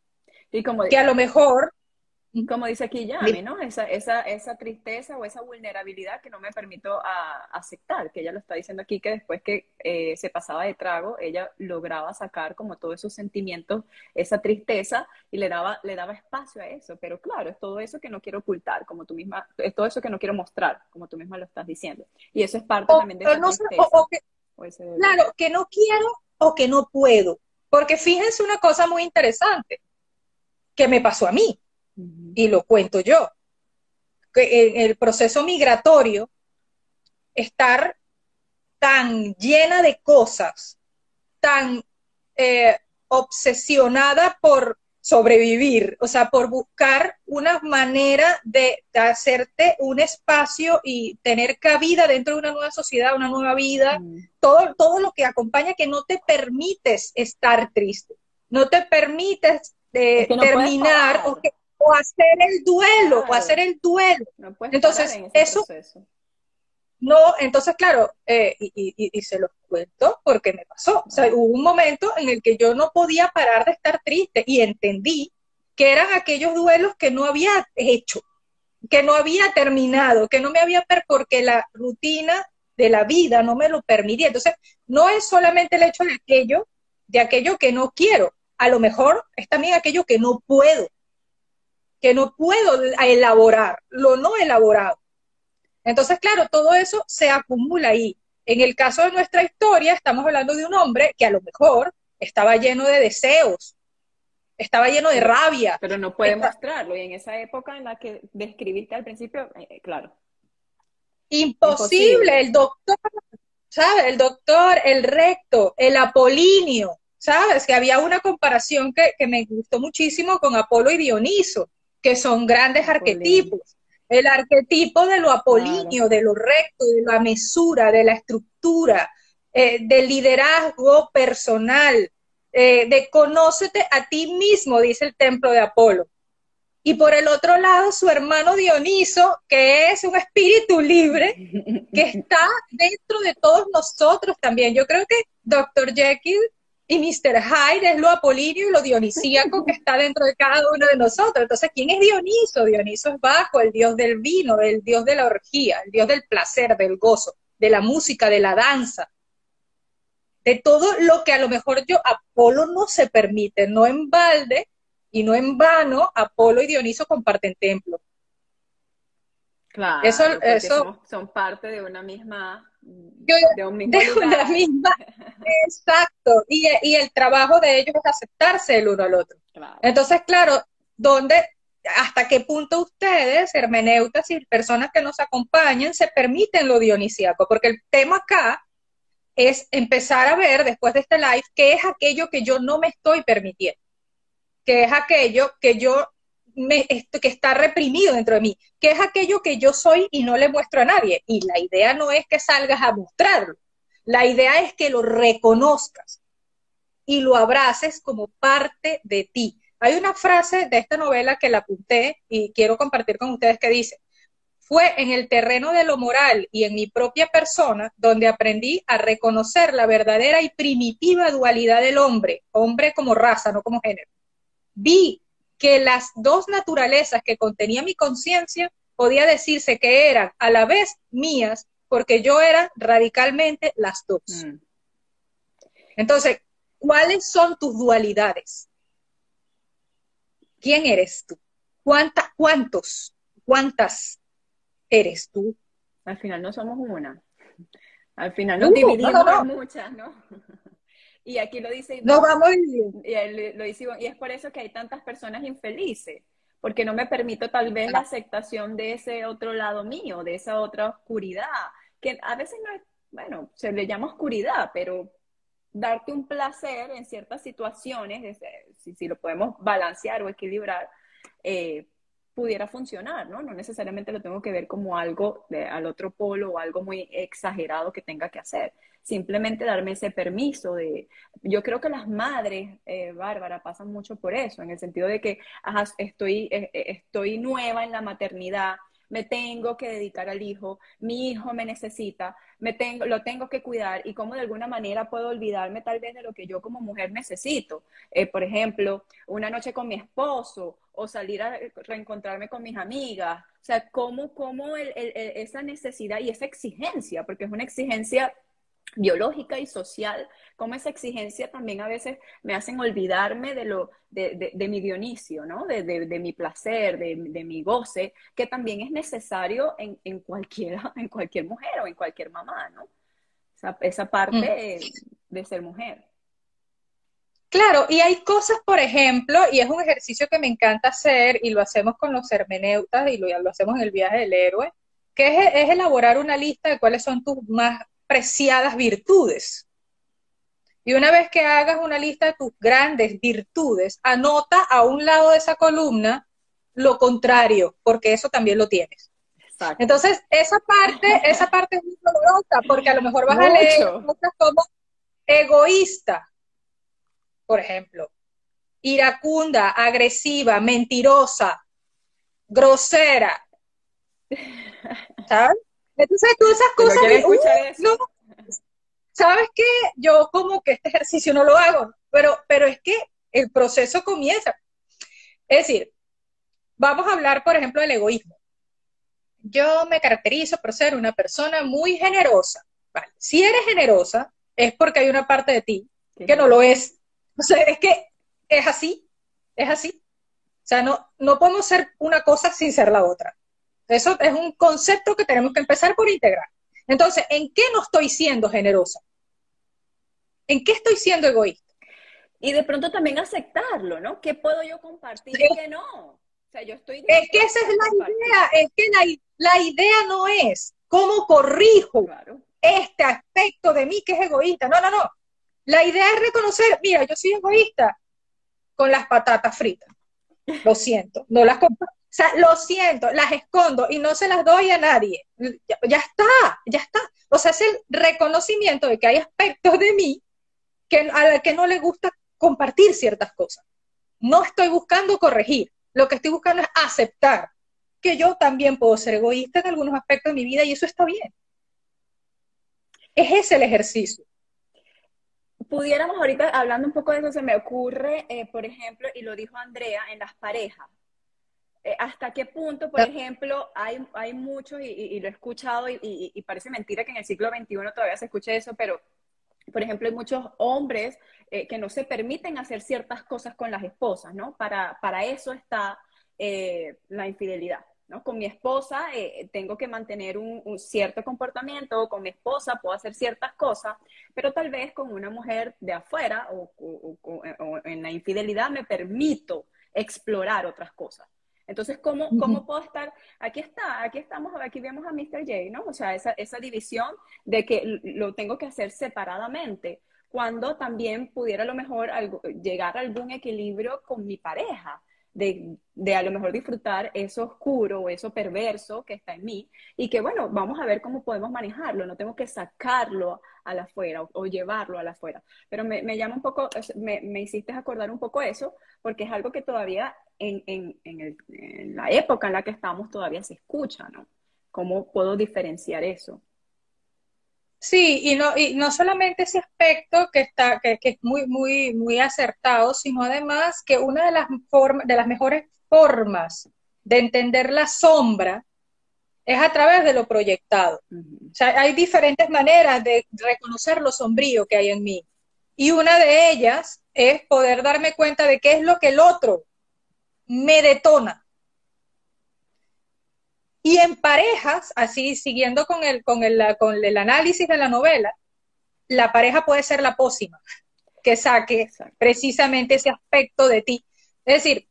y como que a lo mejor como dice aquí Yami, ¿no? Esa, esa, esa tristeza o esa vulnerabilidad que no me permito aceptar, que ella lo está diciendo aquí, que después que eh, se pasaba de trago, ella lograba sacar como todos esos sentimientos, esa tristeza, y le daba, le daba espacio a eso. Pero claro, es todo eso que no quiero ocultar, como tú misma, es todo eso que no quiero mostrar, como tú misma lo estás diciendo. Y eso es parte también de esa tristeza. claro, que no quiero o que no puedo. Porque fíjense una cosa muy interesante que me pasó a mí y lo cuento yo. Que en el proceso migratorio, estar tan llena de cosas, tan eh, obsesionada por sobrevivir, o sea, por buscar una manera de, hacerte un espacio y tener cabida dentro de una nueva sociedad, una nueva vida, todo, todo lo que acompaña que no te permites estar triste, no te permites eh, terminar o que, o hacer el duelo, o hacer el duelo. entonces, eso... No, entonces, claro, eh, y, se lo cuento porque me pasó. O sea, hubo un momento en el que yo no podía parar de estar triste y entendí que eran aquellos duelos que no había hecho, que no había terminado, que no me había porque la rutina de la vida no me lo permitía. Entonces, no es solamente el hecho de aquello, de aquello que no quiero, a lo mejor es también aquello que no puedo que no puedo elaborar, lo no elaborado. Entonces, claro, todo eso se acumula ahí. En el caso de nuestra historia, estamos hablando de un hombre que a lo mejor estaba lleno de deseos, estaba lleno de rabia. Pero no puede mostrarlo. Y en esa época en la que describiste al principio, eh, claro. Imposible. El doctor, ¿sabes? El doctor, el recto, el apolinio, ¿sabes? Que había una comparación que, que me gustó muchísimo con Apolo y Dioniso, que son grandes arquetipos. El arquetipo de lo apolíneo, de lo recto, de la mesura, de la estructura, eh, del liderazgo personal, eh, de conócete a ti mismo, dice el templo de Apolo. Y por el otro lado, su hermano Dioniso, que es un espíritu libre, que está dentro de todos nosotros también. Yo creo que Dr. Jekyll y Mr. Hyde es lo apolíneo y lo dionisíaco que está dentro de cada uno de nosotros. Entonces, ¿quién es Dioniso? Dioniso es Bajo, el dios del vino, el dios de la orgía, el dios del placer, del gozo, de la música, de la danza, de todo lo que a lo mejor yo, Apolo no se permite, no en balde y no en vano, Apolo y Dioniso comparten templo. Claro, eso, eso son parte de una misma de, un mismo una misma, exacto, y, el trabajo de ellos es aceptarse el uno al otro. Entonces, claro, ¿dónde, hasta qué punto ustedes, hermeneutas y personas que nos acompañan, se permiten lo dionisíaco? Porque el tema acá es empezar a ver después de este live qué es aquello que yo no me estoy permitiendo, qué es aquello que yo me, que está reprimido dentro de mí, qué es aquello que yo soy y no le muestro a nadie. Y la idea no es que salgas a mostrarlo, la idea es que lo reconozcas y lo abraces como parte de ti. Hay una frase de esta novela que la apunté y quiero compartir con ustedes que dice, fue en el terreno de lo moral y en mi propia persona donde aprendí a reconocer la verdadera y primitiva dualidad del hombre, hombre como raza, no como género. Vi que las dos naturalezas que contenía mi conciencia podía decirse que eran a la vez mías, porque yo era radicalmente las dos. Mm. Entonces, ¿cuáles son tus dualidades? ¿Quién eres tú? ¿Cuántas, cuántos, cuántas eres tú. Al final no somos una. Al final nos dividimos en muchas, ¿no? Y aquí lo dice no vamos y, lo dice, y es por eso que hay tantas personas infelices, porque no me permito tal vez la aceptación de ese otro lado mío, de esa otra oscuridad, que a veces no es, bueno, se le llama oscuridad, pero darte un placer en ciertas situaciones, si, si lo podemos balancear o equilibrar, eh, pudiera funcionar, ¿no? No necesariamente lo tengo que ver como algo de, al otro polo o algo muy exagerado que tenga que hacer. Simplemente darme ese permiso de... Yo creo que las madres, eh, Bárbara, pasan mucho por eso, en el sentido de que estoy, eh, eh, estoy nueva en la maternidad, me tengo que dedicar al hijo, mi hijo me necesita, me tengo, lo tengo que cuidar y cómo de alguna manera puedo olvidarme tal vez de lo que yo como mujer necesito. Eh, por ejemplo, una noche con mi esposo o salir a reencontrarme con mis amigas. O sea, cómo, cómo esa necesidad y esa exigencia, porque es una exigencia biológica y social, como esa exigencia también a veces me hacen olvidarme de, lo, de, de, mi Dionisio, ¿no? de, mi placer, de, mi goce, que también es necesario en, en, cualquiera, en cualquier mujer o en cualquier mamá, ¿no? Esa, esa parte mm. de ser mujer. Claro, y hay cosas, por ejemplo, y es un ejercicio que me encanta hacer y lo hacemos con los hermeneutas y lo, lo hacemos en el viaje del héroe, que es, es elaborar una lista de cuáles son tus más preciadas virtudes. Y una vez que hagas una lista de tus grandes virtudes, anota a un lado de esa columna lo contrario, porque eso también lo tienes. Entonces, esa parte, esa parte es muy dolorosa, porque a lo mejor vas a leer cosas como egoísta, por ejemplo, iracunda, agresiva, mentirosa, grosera. ¿Sabes? Entonces tú esas cosas... no, ¿Sabes qué? Yo como que este ejercicio no lo hago, pero, pero es que el proceso comienza. Es decir, vamos a hablar, por ejemplo, del egoísmo. Yo me caracterizo por ser una persona muy generosa. Si eres generosa, es porque hay una parte de ti que no lo es. O sea, es que es así, es así. O sea, no, no podemos ser una cosa sin ser la otra Eso es un concepto que tenemos que empezar por integrar. Entonces, ¿en qué no estoy siendo generosa? ¿En qué estoy siendo egoísta? Y de pronto también aceptarlo, ¿no? ¿Qué puedo yo compartir y qué no? O sea, yo estoy... Es que esa es la idea, es que la, idea no es cómo corrijo este aspecto de mí que es egoísta. No, no, no. La idea es reconocer, mira, yo soy egoísta con las patatas fritas. Lo siento, no las compro. O sea, lo siento, las escondo y no se las doy a nadie. Ya, está, ya está. O sea, es el reconocimiento de que hay aspectos de mí que, a los que no le gusta compartir ciertas cosas. No estoy buscando corregir, lo que estoy buscando es aceptar que yo también puedo ser egoísta en algunos aspectos de mi vida y eso está bien. Es ese el ejercicio pudiéramos ahorita, hablando un poco de eso, se me ocurre, eh, por ejemplo, y lo dijo Andrea, en las parejas. Eh, ¿Hasta qué punto, por ejemplo, hay, hay muchos, y, lo he escuchado, y, parece mentira que en el siglo XXI todavía se escuche eso, pero, por ejemplo, hay muchos hombres eh, que no se permiten hacer ciertas cosas con las esposas, ¿no? Para, para eso está la infidelidad. Con mi esposa eh, tengo que mantener un, cierto comportamiento, con mi esposa puedo hacer ciertas cosas, pero tal vez con una mujer de afuera o, en la infidelidad me permito explorar otras cosas. Entonces, ¿cómo, ¿cómo puedo estar? Aquí está, aquí estamos, aquí vemos a Mr. J, ¿no? O sea, esa, esa división de que lo tengo que hacer separadamente, cuando también pudiera a lo mejor llegar a algún equilibrio con mi pareja de, a lo mejor disfrutar eso oscuro o eso perverso que está en mí y que bueno, vamos a ver cómo podemos manejarlo, no tengo que sacarlo a la afuera o, llevarlo a la afuera. Pero me, llama un poco, me, me, hiciste acordar un poco eso, porque es algo que todavía en, en, en la época en la que estamos todavía se escucha, ¿no? ¿Cómo puedo diferenciar eso? Sí, y no, y no solamente ese aspecto que está, que, es muy, muy, muy acertado, sino además que una de las formas, de las mejores formas de entender la sombra es a través de lo proyectado. O sea, hay diferentes maneras de reconocer lo sombrío que hay en mí. Y una de ellas es poder darme cuenta de qué es lo que el otro me detona. Y en parejas, así siguiendo con el, con el, con el análisis de la novela, la pareja puede ser la pócima que saque precisamente ese aspecto de ti. Es decir,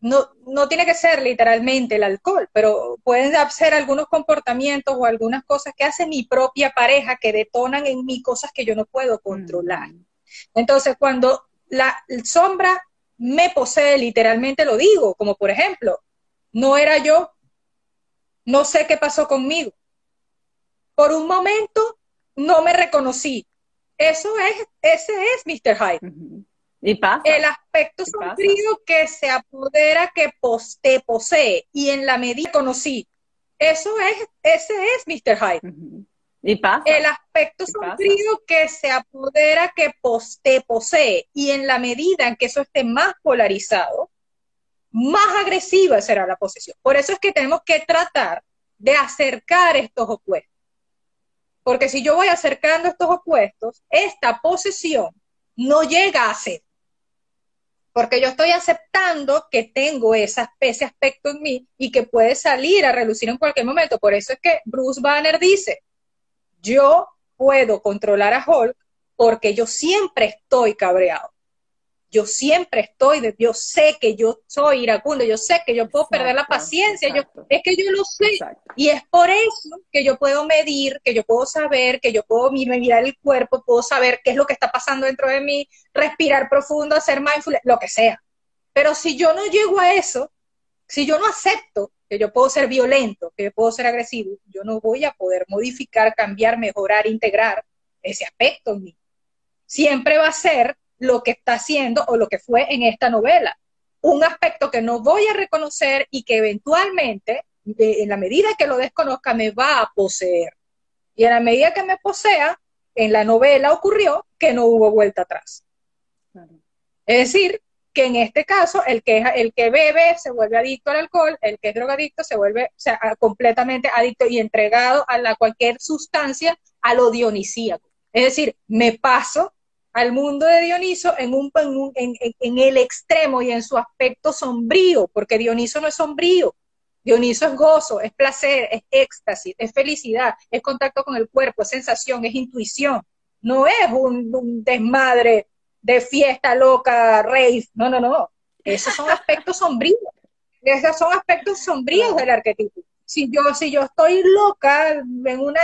no, no tiene que ser literalmente el alcohol, pero pueden ser algunos comportamientos o algunas cosas que hace mi propia pareja que detonan en mí cosas que yo no puedo controlar. Mm. Entonces, cuando la sombra me posee, literalmente lo digo, como por ejemplo, no era yo, no sé qué pasó conmigo. Por un momento no me reconocí. Eso es, ese es Mr. Hyde. Y pasa. El aspecto sombrío que se apodera, que te posee, y en la medida que conocí. Eso es, ese es Mr. Hyde. Y pasa. El aspecto sombrío que se apodera, que te posee, y en la medida en que eso esté más polarizado, más agresiva será la posesión. Por eso es que tenemos que tratar de acercar estos opuestos. Porque si yo voy acercando estos opuestos, esta posesión no llega a ser. Porque yo estoy aceptando que tengo ese aspecto en mí y que puede salir a relucir en cualquier momento. Por eso es que Bruce Banner dice, yo puedo controlar a Hulk porque yo siempre estoy cabreado yo siempre estoy, de, yo sé que yo soy iracundo, yo sé que yo puedo perder la paciencia, yo, es que yo lo sé. Y es por eso que yo puedo medir, que yo puedo saber, que yo puedo mirar el cuerpo, puedo saber qué es lo que está pasando dentro de mí, respirar profundo, hacer mindfulness, lo que sea. Pero si yo no llego a eso, si yo no acepto que yo puedo ser violento, que yo puedo ser agresivo, yo no voy a poder modificar, cambiar, mejorar, integrar ese aspecto en mí. Siempre va a ser lo que está haciendo o lo que fue en esta novela. Un aspecto que no voy a reconocer y que eventualmente, en la medida que lo desconozca, me va a poseer. Y en la medida que me posea, en la novela ocurrió que no hubo vuelta atrás. Es decir, que en este caso el que, el que bebe se vuelve adicto al alcohol, el que es drogadicto se vuelve completamente adicto y entregado a la, cualquier sustancia a lo dionisíaco. Es decir, me paso al mundo de Dioniso en, un, en, en, el extremo y en su aspecto sombrío, porque Dioniso no es sombrío, Dioniso es gozo, es placer, es éxtasis, es felicidad, es contacto con el cuerpo, es sensación, es intuición. No es un, desmadre de fiesta loca, rave. No, no, no. Esos son aspectos sombríos. Esos son aspectos sombríos del arquetipo. Si yo, si yo estoy loca en una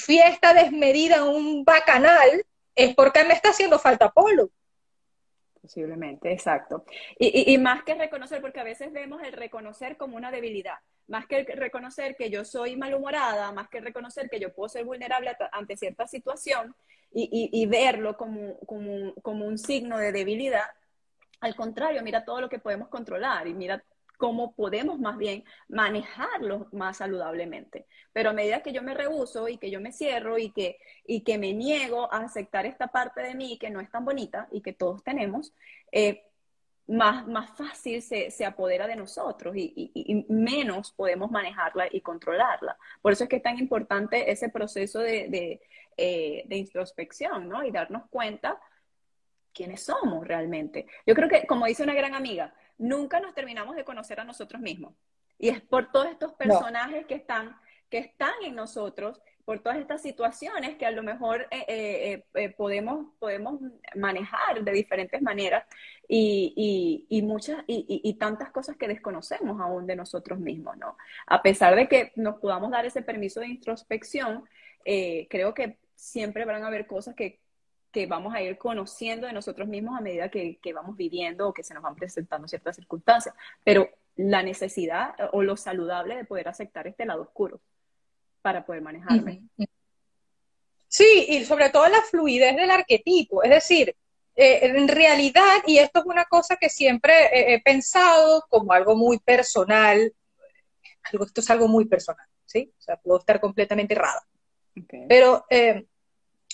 fiesta desmedida, un bacanal, es porque me está haciendo falta polo. Posiblemente, exacto. Y, y, más que reconocer, porque a veces vemos el reconocer como una debilidad, más que reconocer que yo soy malhumorada, más que reconocer que yo puedo ser vulnerable ante cierta situación y, y verlo como, como, como un signo de debilidad, al contrario, mira todo lo que podemos controlar y mira cómo podemos más bien manejarlo más saludablemente. Pero a medida que yo me rehuso y que yo me cierro y que, y que me niego a aceptar esta parte de mí que no es tan bonita y que todos tenemos, eh, más, más fácil se, se, apodera de nosotros y, menos podemos manejarla y controlarla. Por eso es que es tan importante ese proceso de, de, eh, de introspección, ¿no? Y darnos cuenta quiénes somos realmente. Yo creo que, como dice una gran amiga, nunca nos terminamos de conocer a nosotros mismos. Y es por todos estos personajes que, están, que están en nosotros, por todas estas situaciones que a lo mejor eh, eh, eh, podemos, podemos manejar de diferentes maneras y, y, muchas y, y, tantas cosas que desconocemos aún de nosotros mismos, ¿no? A pesar de que nos podamos dar ese permiso de introspección, creo que siempre van a haber cosas que que vamos a ir conociendo de nosotros mismos a medida que, vamos viviendo o que se nos van presentando ciertas circunstancias. Pero la necesidad o lo saludable de poder aceptar este lado oscuro para poder manejarme. Sí, y sobre todo la fluidez del arquetipo. Es decir, eh, en realidad, y esto es una cosa que siempre he, pensado como algo muy personal, algo, esto es algo muy personal, ¿sí? O sea, puedo estar completamente errada. Pero eh,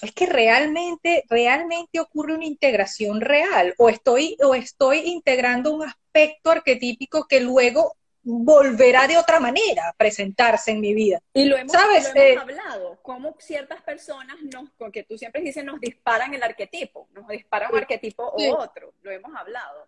es que realmente, realmente ocurre una integración real, o estoy, o estoy integrando un aspecto arquetípico que luego volverá de otra manera a presentarse en mi vida. Y lo hemos, ¿Sabes? Eh, hablado, cómo ciertas personas, nos, porque tú siempre dices, nos disparan el arquetipo, nos disparan un arquetipo o otro, lo hemos hablado.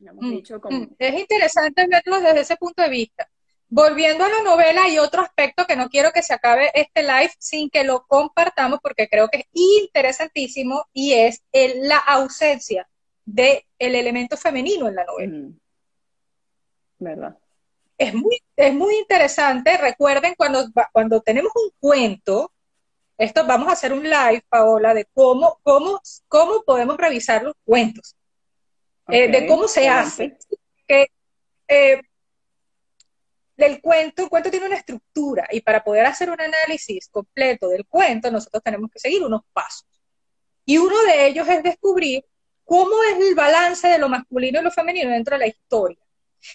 Lo hemos mm, dicho como... Mm. Es interesante verlo desde ese punto de vista. Volviendo a la novela, hay otro aspecto que no quiero que se acabe este live sin que lo compartamos porque creo que es interesantísimo y es la ausencia del elemento femenino en la novela. ¿Verdad? Es muy, es muy interesante. Recuerden cuando, cuando tenemos un cuento, esto vamos a hacer un live, Paola, de cómo, cómo, cómo podemos revisar los cuentos, eh, de cómo se hace. Que, eh, del cuento, el cuento tiene una estructura y para poder hacer un análisis completo del cuento, nosotros tenemos que seguir unos pasos. Y uno de ellos es descubrir cómo es el balance de lo masculino y lo femenino dentro de la historia.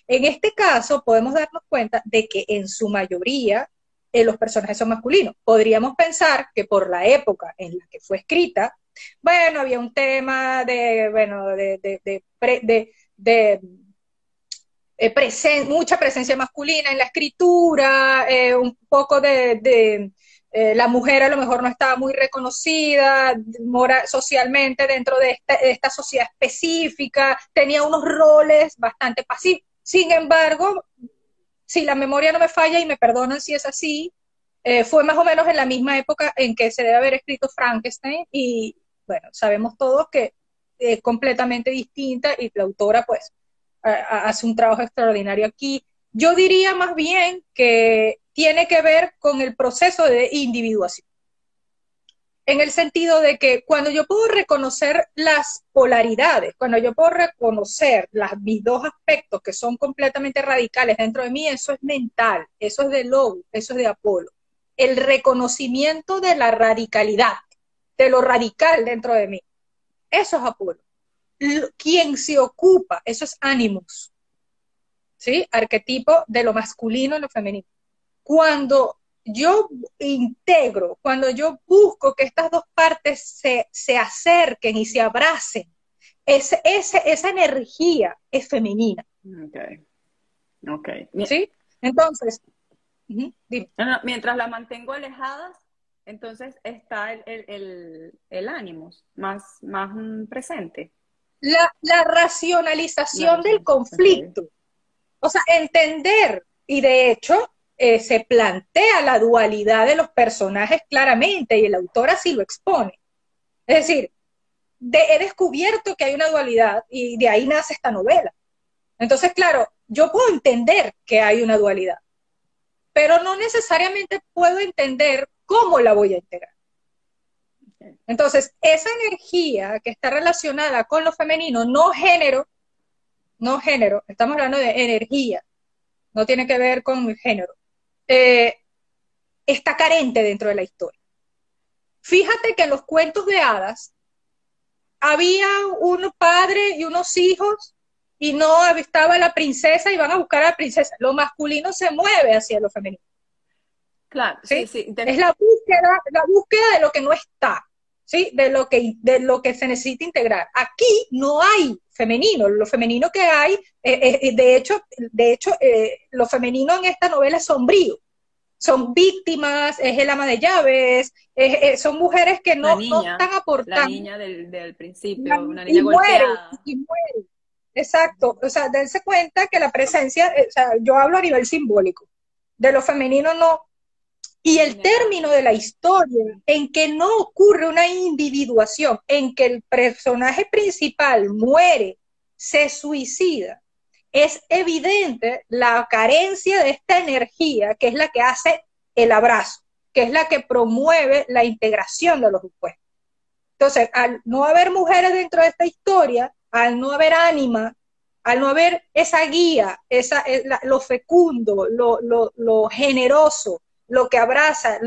En este caso, podemos darnos cuenta de que en su mayoría eh, los personajes son masculinos. Podríamos pensar que por la época en la que fue escrita, bueno, había un tema de, bueno, de, de, de eh, mucha presencia masculina en la escritura, eh, un poco de, eh, la mujer a lo mejor no estaba muy reconocida socialmente dentro de esta, sociedad específica, tenía unos roles bastante pasivos. Sin embargo, si la memoria no me falla y me perdonan si es así, fue más o menos en la misma época en que se debe haber escrito Frankenstein y bueno, sabemos todos que es completamente distinta y la autora pues hace un trabajo extraordinario aquí. Yo diría más bien que tiene que ver con el proceso de individuación. En el sentido de que cuando yo puedo reconocer las polaridades, cuando yo puedo reconocer las, mis dos aspectos que son completamente radicales dentro de mí, eso es mental, eso es de Lobo, eso es de Apolo. El reconocimiento de la radicalidad, de lo radical dentro de mí, eso es Apolo quien se ocupa, eso es ánimos, ¿sí? Arquetipo de lo masculino y lo femenino. Cuando yo integro, cuando yo busco que estas dos partes se, se acerquen y se abracen, ese, esa energía es femenina. Ok. Ok. ¿Sí? Entonces, mientras la mantengo alejadas, entonces está el, el, el, ánimo más, más presente la, racionalización del conflicto. o sea, entender, y de hecho eh, se plantea la dualidad de los personajes claramente, y el autor así lo expone. Es decir, he descubierto que hay una dualidad y de ahí nace esta novela. Entonces, claro, yo puedo entender que hay una dualidad, pero no necesariamente puedo entender cómo la voy a integrar. Entonces, esa energía que está relacionada con lo femenino, no género, no género, estamos hablando de energía, no tiene que ver con género, eh, está carente dentro de la historia. Fíjate que en los cuentos de hadas había un padre y unos hijos y no estaba la princesa y van a buscar a la princesa. Lo masculino se mueve hacia lo femenino. Claro, sí, sí. Es la búsqueda, la búsqueda de lo que no está, ¿sí? De lo que, de lo que se necesita integrar. Aquí no hay femenino, lo femenino que hay, eh, eh, de hecho, de hecho eh, lo femenino en esta novela es sombrío. Son víctimas, es el ama de llaves, son mujeres que no, están aportando. La niña del, principio, una niña y muere, y muere. Exacto, o sea, dense cuenta que la presencia, o sea, yo hablo a nivel simbólico, de lo femenino no. Y el término de la historia en que no ocurre una individuación, en que el personaje principal muere, se suicida, es evidente la carencia de esta energía que es la que hace el abrazo, que es la que promueve la integración de los opuestos. Entonces, al no haber mujeres dentro de esta historia, al no haber ánima, al no haber esa guía, esa, eh, lo fecundo, lo, generoso, lo que abraza,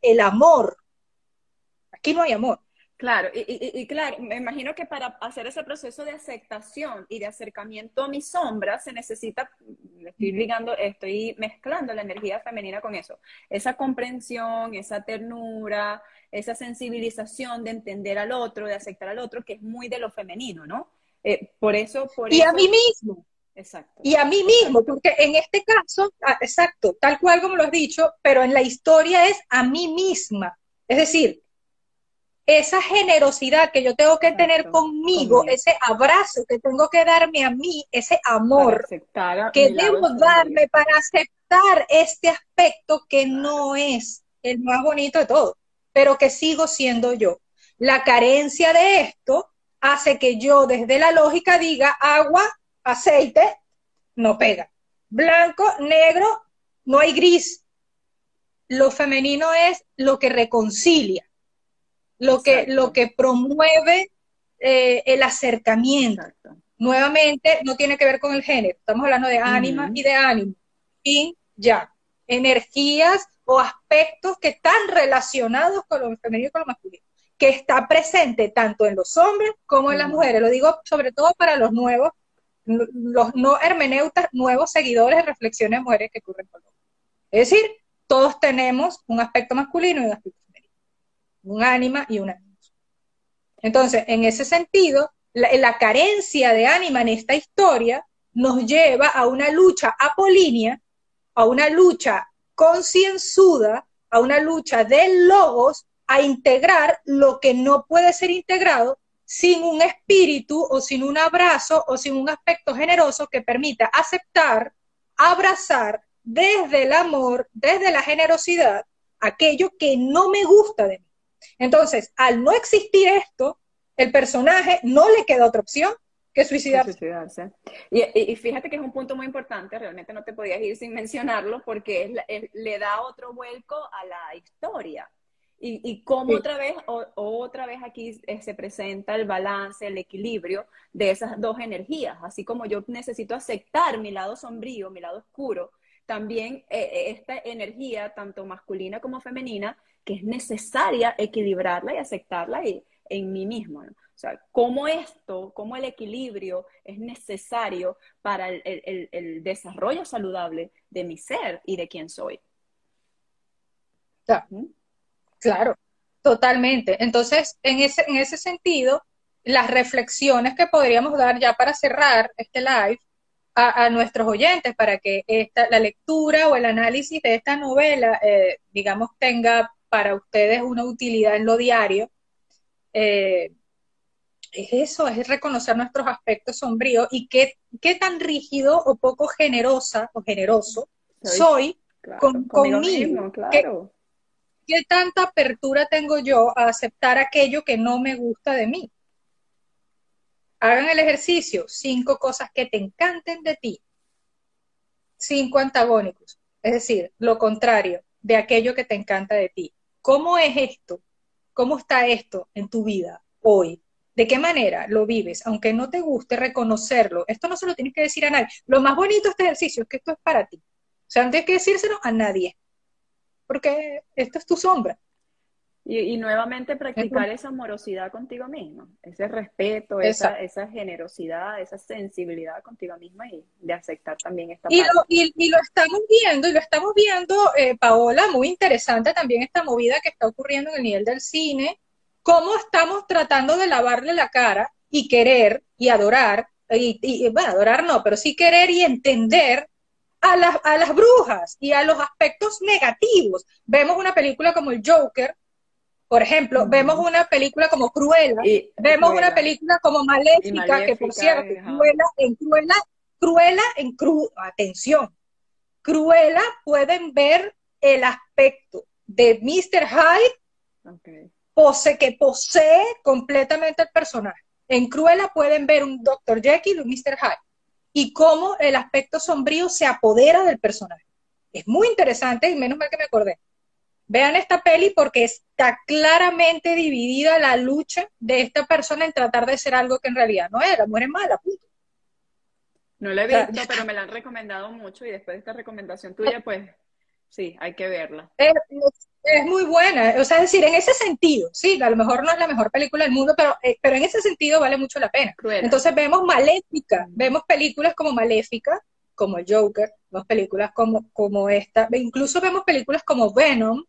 el amor. Aquí no hay amor. Claro, y, claro, me imagino que para hacer ese proceso de aceptación y de acercamiento a mi sombra se necesita, estoy ligando, estoy mezclando la energía femenina con eso, esa comprensión, esa ternura, esa sensibilización de entender al otro, de aceptar al otro, que es muy de lo femenino, ¿no? Eh, por eso, por y a mí mismo. Exacto. Y a mí mismo, porque en este caso, ah, exacto, tal cual como lo has dicho, pero en la historia es a mí misma. Es decir, esa generosidad que yo tengo que tener conmigo, ese abrazo que tengo que darme a mí, ese amor que debo darme para aceptar este aspecto que no es el más bonito de todo, pero que sigo siendo yo. La carencia de esto hace que yo desde la lógica diga agua, aceite, no pega. Blanco, negro, no hay gris. Lo femenino es lo que reconcilia, lo, que, lo que promueve eh, el acercamiento. Nuevamente, no tiene que ver con el género, estamos hablando de ánima y de ánimo. Y ya, energías o aspectos que están relacionados con lo femenino y con lo masculino que está presente tanto en los hombres como en las mujeres. Lo digo sobre todo para los nuevos, los no hermeneutas, nuevos seguidores de reflexiones mujeres que ocurren con los Es decir, todos tenemos un aspecto masculino y un aspecto femenino, un ánima y una Entonces, en ese sentido, la, la carencia de ánima en esta historia nos lleva a una lucha apolínea, a una lucha concienzuda, a una lucha de logos a integrar lo que no puede ser integrado sin un espíritu o sin un abrazo o sin un aspecto generoso que permita aceptar, abrazar desde el amor, desde la generosidad, aquello que no me gusta de mí. Entonces, al no existir esto, el personaje no le queda otra opción que suicidarse. Y, fíjate que es un punto muy importante, realmente no te podías ir sin mencionarlo, porque le da otro vuelco a la historia. Y, y cómo otra vez, otra vez aquí eh, se presenta el balance, el equilibrio de esas dos energías. Así como yo necesito aceptar mi lado sombrío, mi lado oscuro, también eh, eh, esta energía, tanto masculina como femenina, que es necesaria equilibrarla y aceptarla en mí mismo. O sea, cómo esto, cómo el equilibrio es necesario para el, el, el desarrollo saludable de mi ser y de quién soy. ¿Mm? Claro, totalmente. Entonces, en ese, en ese sentido, las reflexiones que podríamos dar ya para cerrar este live a, nuestros oyentes para que esta, la lectura o el análisis de esta novela, eh, digamos, tenga para ustedes una utilidad en lo diario, eh, es eso, es reconocer nuestros aspectos sombríos y qué, qué tan rígido o poco generosa o generoso soy, con, conmigo. claro. ¿Qué, tanta apertura tengo yo a aceptar aquello que no me gusta de mí? Hagan el ejercicio, cinco cosas que te encanten de ti, cinco antagónicos, es decir, lo contrario de aquello que te encanta de ti. ¿Cómo es esto? ¿Cómo está esto en tu vida hoy? ¿De qué manera lo vives? Aunque no te guste reconocerlo, esto no se lo tienes que decir a nadie. Lo más bonito de este ejercicio es que esto es para ti. O sea, no tienes que decírselo a nadie, porque esto es tu sombra. Y, nuevamente practicar esa amorosidad contigo mismo, ese respeto, esa, esa, generosidad, esa sensibilidad contigo misma y de aceptar también esta y Lo, y, lo estamos viendo, y lo estamos viendo, eh, Paola, muy interesante también esta movida que está ocurriendo en el nivel del cine, cómo estamos tratando de lavarle la cara y querer y adorar, y, bueno, adorar no, pero sí querer y entender a las, a las brujas y a los aspectos negativos. Vemos una película como el Joker, por ejemplo, vemos una película como Cruella, vemos una película como Maléfica, que por cierto, Cruella en Cruella, Cruella en Cru, atención, Cruella pueden ver el aspecto de Mr. Hyde pose, que posee completamente el personaje. En Cruella pueden ver un Dr. Jekyll y un Mr. Hyde y cómo el aspecto sombrío se apodera del personaje. Es muy interesante y menos mal que me acordé. Vean esta peli porque está claramente dividida la lucha de esta persona en tratar de ser algo que en realidad no es. La mujer es mala, punto. No la he visto, pero me la han recomendado mucho y después de esta recomendación tuya, pues sí, hay que verla. Es, muy buena, o sea, es decir, en ese sentido, sí, a lo mejor no es la mejor película del mundo, pero, eh, pero en ese sentido vale mucho la pena. Entonces vemos Maléfica, vemos películas como Maléfica, como el Joker, vemos películas como, como esta, incluso vemos películas como Venom,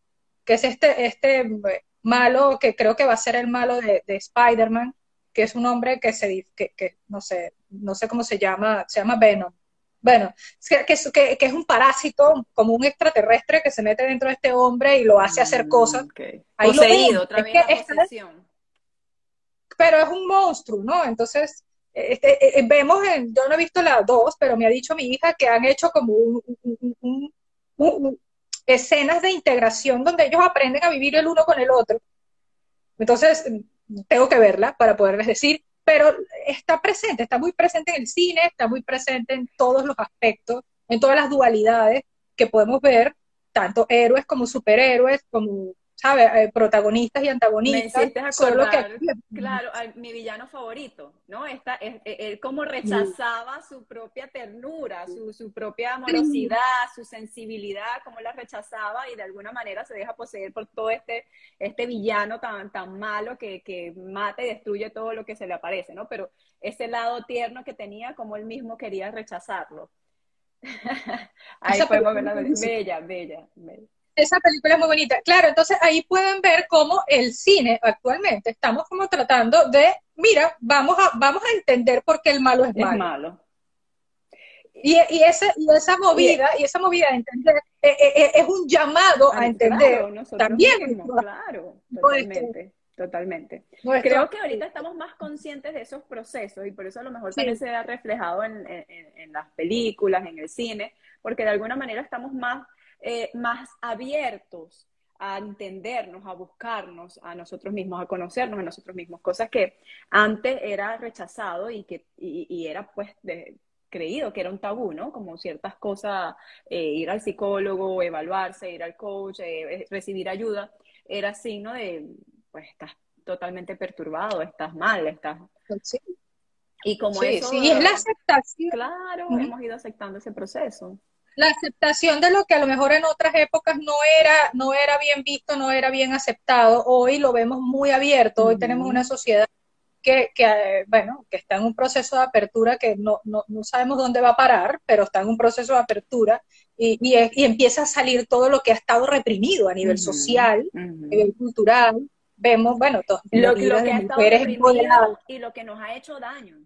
que es este, este eh, malo que creo que va a ser el malo de, de Spider-Man, que es un hombre que se que, que, no sé, no sé cómo se llama, se llama Venom, bueno, que, que, que, es un parásito, como un extraterrestre que se mete dentro de este hombre y lo hace hacer mm, cosas. Ahí Poseído, otra vez Pero es un monstruo, ¿no? Entonces, este, eh, eh, vemos, en, yo no he visto las dos, pero me ha dicho mi hija que han hecho como un, escenas de integración donde ellos aprenden a vivir el uno con el otro. Entonces, tengo que verla para poderles decir pero está presente, está muy presente en el cine, está muy presente en todos los aspectos, en todas las dualidades que podemos ver, tanto héroes como superhéroes, como ¿sabes? Eh, protagonistas y antagonistas. Me solo que... claro, mi villano favorito, ¿no? Esta, él, él como rechazaba su propia ternura, su, su propia amorosidad, su sensibilidad, como la rechazaba y de alguna manera se deja poseer por todo este, este villano tan, tan malo que, que mata y destruye todo lo que se le aparece, ¿no? Pero ese lado tierno que tenía, como él mismo quería rechazarlo. Ahí podemos ver la bella, bella, bella. Esa película es muy bonita. Claro, entonces ahí pueden ver cómo el cine actualmente estamos como tratando de, mira, vamos a, vamos a entender por qué el malo es, malo. Y, y, esa, y esa movida, y, esa movida de entender, eh, eh, eh, es un llamado a, entender también. claro, totalmente. Totalmente. Creo que ahorita estamos más conscientes de esos procesos y por eso a lo mejor también se ha reflejado en, en, las películas, en el cine, porque de alguna manera estamos más eh, más abiertos a entendernos, a buscarnos a nosotros mismos, a conocernos a nosotros mismos, cosas que antes era rechazado y que y, era pues creído que era un tabú, ¿no? Como ciertas cosas, eh, ir al psicólogo, evaluarse, ir al coach, eh, recibir ayuda, era signo de, pues estás totalmente perturbado, estás mal, estás... Sí. Y como eso... Sí, es la aceptación. Claro, hemos ido aceptando ese proceso la aceptación de lo que a lo mejor en otras épocas no era, no era bien visto, no era bien aceptado, hoy lo vemos muy abierto, hoy tenemos una sociedad que, que, bueno, que está en un proceso de apertura que no, no, no, sabemos dónde va a parar, pero está en un proceso de apertura y, y, empieza a salir todo lo que ha estado reprimido a nivel social, a nivel cultural. Vemos, bueno, todo, lo, lo que ha estado y lo que nos ha hecho daño.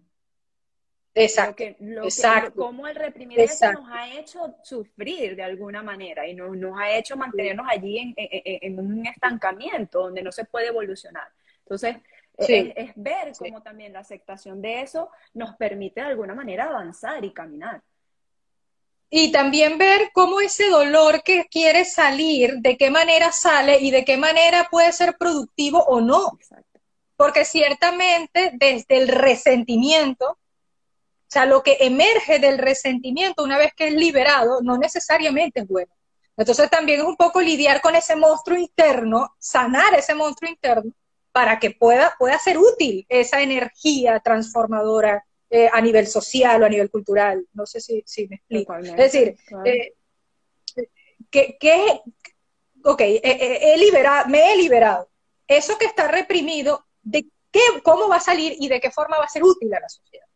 Exacto. exacto. cómo el reprimir eso nos ha hecho sufrir de alguna manera y nos, nos ha hecho mantenernos allí en, en, un estancamiento donde no se puede evolucionar. Entonces, Es, ver cómo también la aceptación de eso nos permite de alguna manera avanzar y caminar. Y también ver cómo ese dolor que quiere salir, de qué manera sale y de qué manera puede ser productivo o no. Porque ciertamente desde el resentimiento, o sea, lo que emerge del resentimiento una vez que es liberado, no necesariamente es bueno. Entonces también es un poco lidiar con ese monstruo interno, sanar ese monstruo interno para que pueda, pueda ser útil esa energía transformadora eh, a nivel social o a nivel cultural. No sé si, me explico. Es decir, eh, que, ok, he liberado, me he liberado. Eso que está reprimido, ¿de qué, cómo va a salir y de qué forma va a ser útil a la sociedad?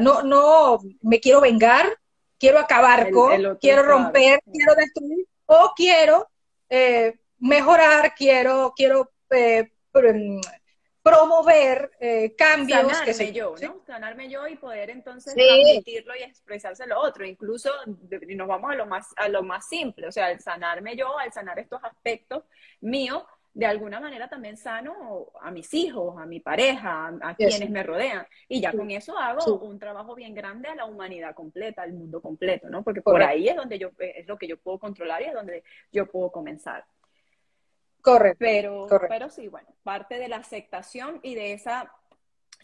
No, no me quiero vengar, quiero acabar con, quiero romper, quiero destruir, o quiero eh, mejorar, quiero, quiero eh, mm, promover eh, cambios. Sanarme que se, yo, ¿no? Sanarme yo y poder entonces transmitirlo y expresárselo a otro. Incluso nos vamos a lo más, a lo más simple, o sea, al sanarme yo, al sanar estos aspectos míos, de alguna manera también sano a mis hijos, a mi pareja, a, quienes me rodean. Y ya con eso hago un trabajo bien grande a la humanidad completa, al mundo completo, ¿no? Porque por ahí es donde yo, es lo que yo puedo controlar y es donde yo puedo comenzar. Correcto. Pero, pero sí, bueno, parte de la aceptación y de esa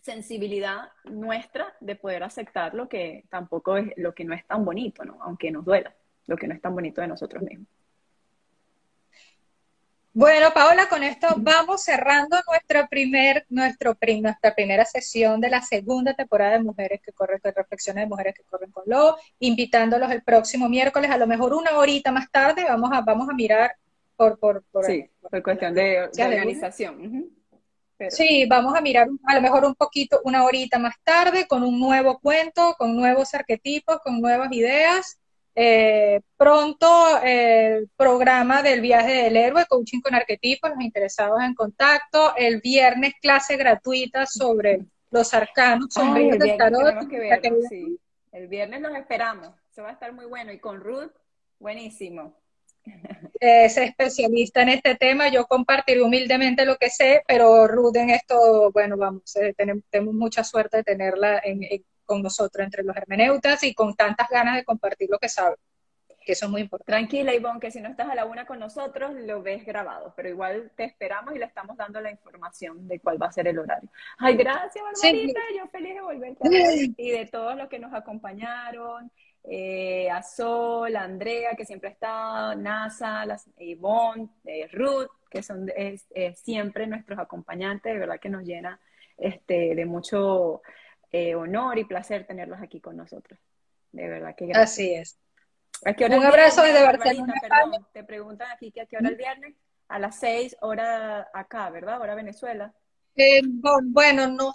sensibilidad nuestra de poder aceptar lo que tampoco es, lo que no es tan bonito, ¿no? Aunque nos duela, lo que no es tan bonito de nosotros mismos. Bueno, Paola, con esto vamos cerrando nuestra, primer, nuestro, nuestra primera sesión de la segunda temporada de Mujeres que corren, de reflexiones de Mujeres que corren con Lobo, invitándolos el próximo miércoles, a lo mejor una horita más tarde, vamos a, vamos a mirar por... por, por sí, por cuestión de, organización. Sí, vamos a mirar a lo mejor un poquito, una horita más tarde, con un nuevo cuento, con nuevos arquetipos, con nuevas ideas, eh, pronto el programa del viaje del héroe, coaching con arquetipos, los interesados en contacto. El viernes clase gratuita sobre los arcanos sombríos del tarot. El viernes nos esperamos, se va a estar muy bueno. Y con Ruth, buenísimo. Es especialista en este tema, yo compartiré humildemente lo que sé, pero Ruth en esto, bueno, vamos, eh, tenemos, mucha suerte de tenerla en con nosotros entre los hermeneutas y con tantas ganas de compartir lo que sabe, que eso es muy importante. Tranquila, Ivonne, que si no estás a la una con nosotros, lo ves grabado, pero igual te esperamos y le estamos dando la información de cuál va a ser el horario. Ay, gracias, Barbarita, yo feliz de volver y de todos los que nos acompañaron. Eh, a Sol, a Andrea, que siempre está, NASA, las, Ivonne, eh, Ruth, que son siempre nuestros acompañantes, de verdad que nos llena este, de mucho eh, honor y placer tenerlos aquí con nosotros. De verdad que gracias. Así es. Un abrazo desde Barcelona. Perdón, te preguntan aquí que a qué hora el viernes. A las seis, hora acá, ¿verdad? Hora Venezuela. Eh, bueno, no,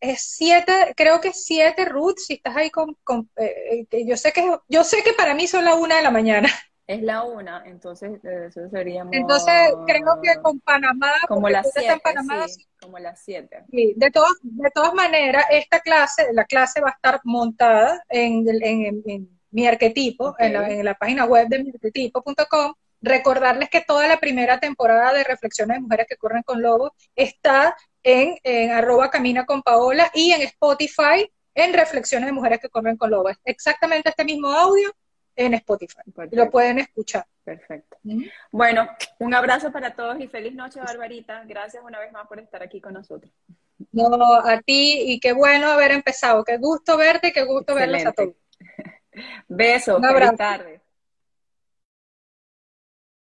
es siete, creo que es siete, Ruth, si estás ahí con, eh, yo sé que yo sé que para mí son la una de la mañana. Es la una, entonces eso seríamos... Entonces creo que con Panamá... Como las siete, como las siete. Sí, de, todas, de todas maneras, esta clase, la clase va a estar montada en, en, mi arquetipo, en, la, en, la, página web de miarquetipo.com. Recordarles que toda la primera temporada de Reflexiones de Mujeres que Corren con Lobos está en, en arroba camina con Paola y en Spotify en Reflexiones de Mujeres que Corren con Lobos. Exactamente este mismo audio en Spotify. Lo pueden escuchar. Perfecto. Bueno, un abrazo para todos y feliz noche, Barbarita. Gracias una vez más por estar aquí con nosotros. No, a ti y qué bueno haber empezado. Qué gusto verte y qué gusto verlos a todos. Besos. Buenas tardes.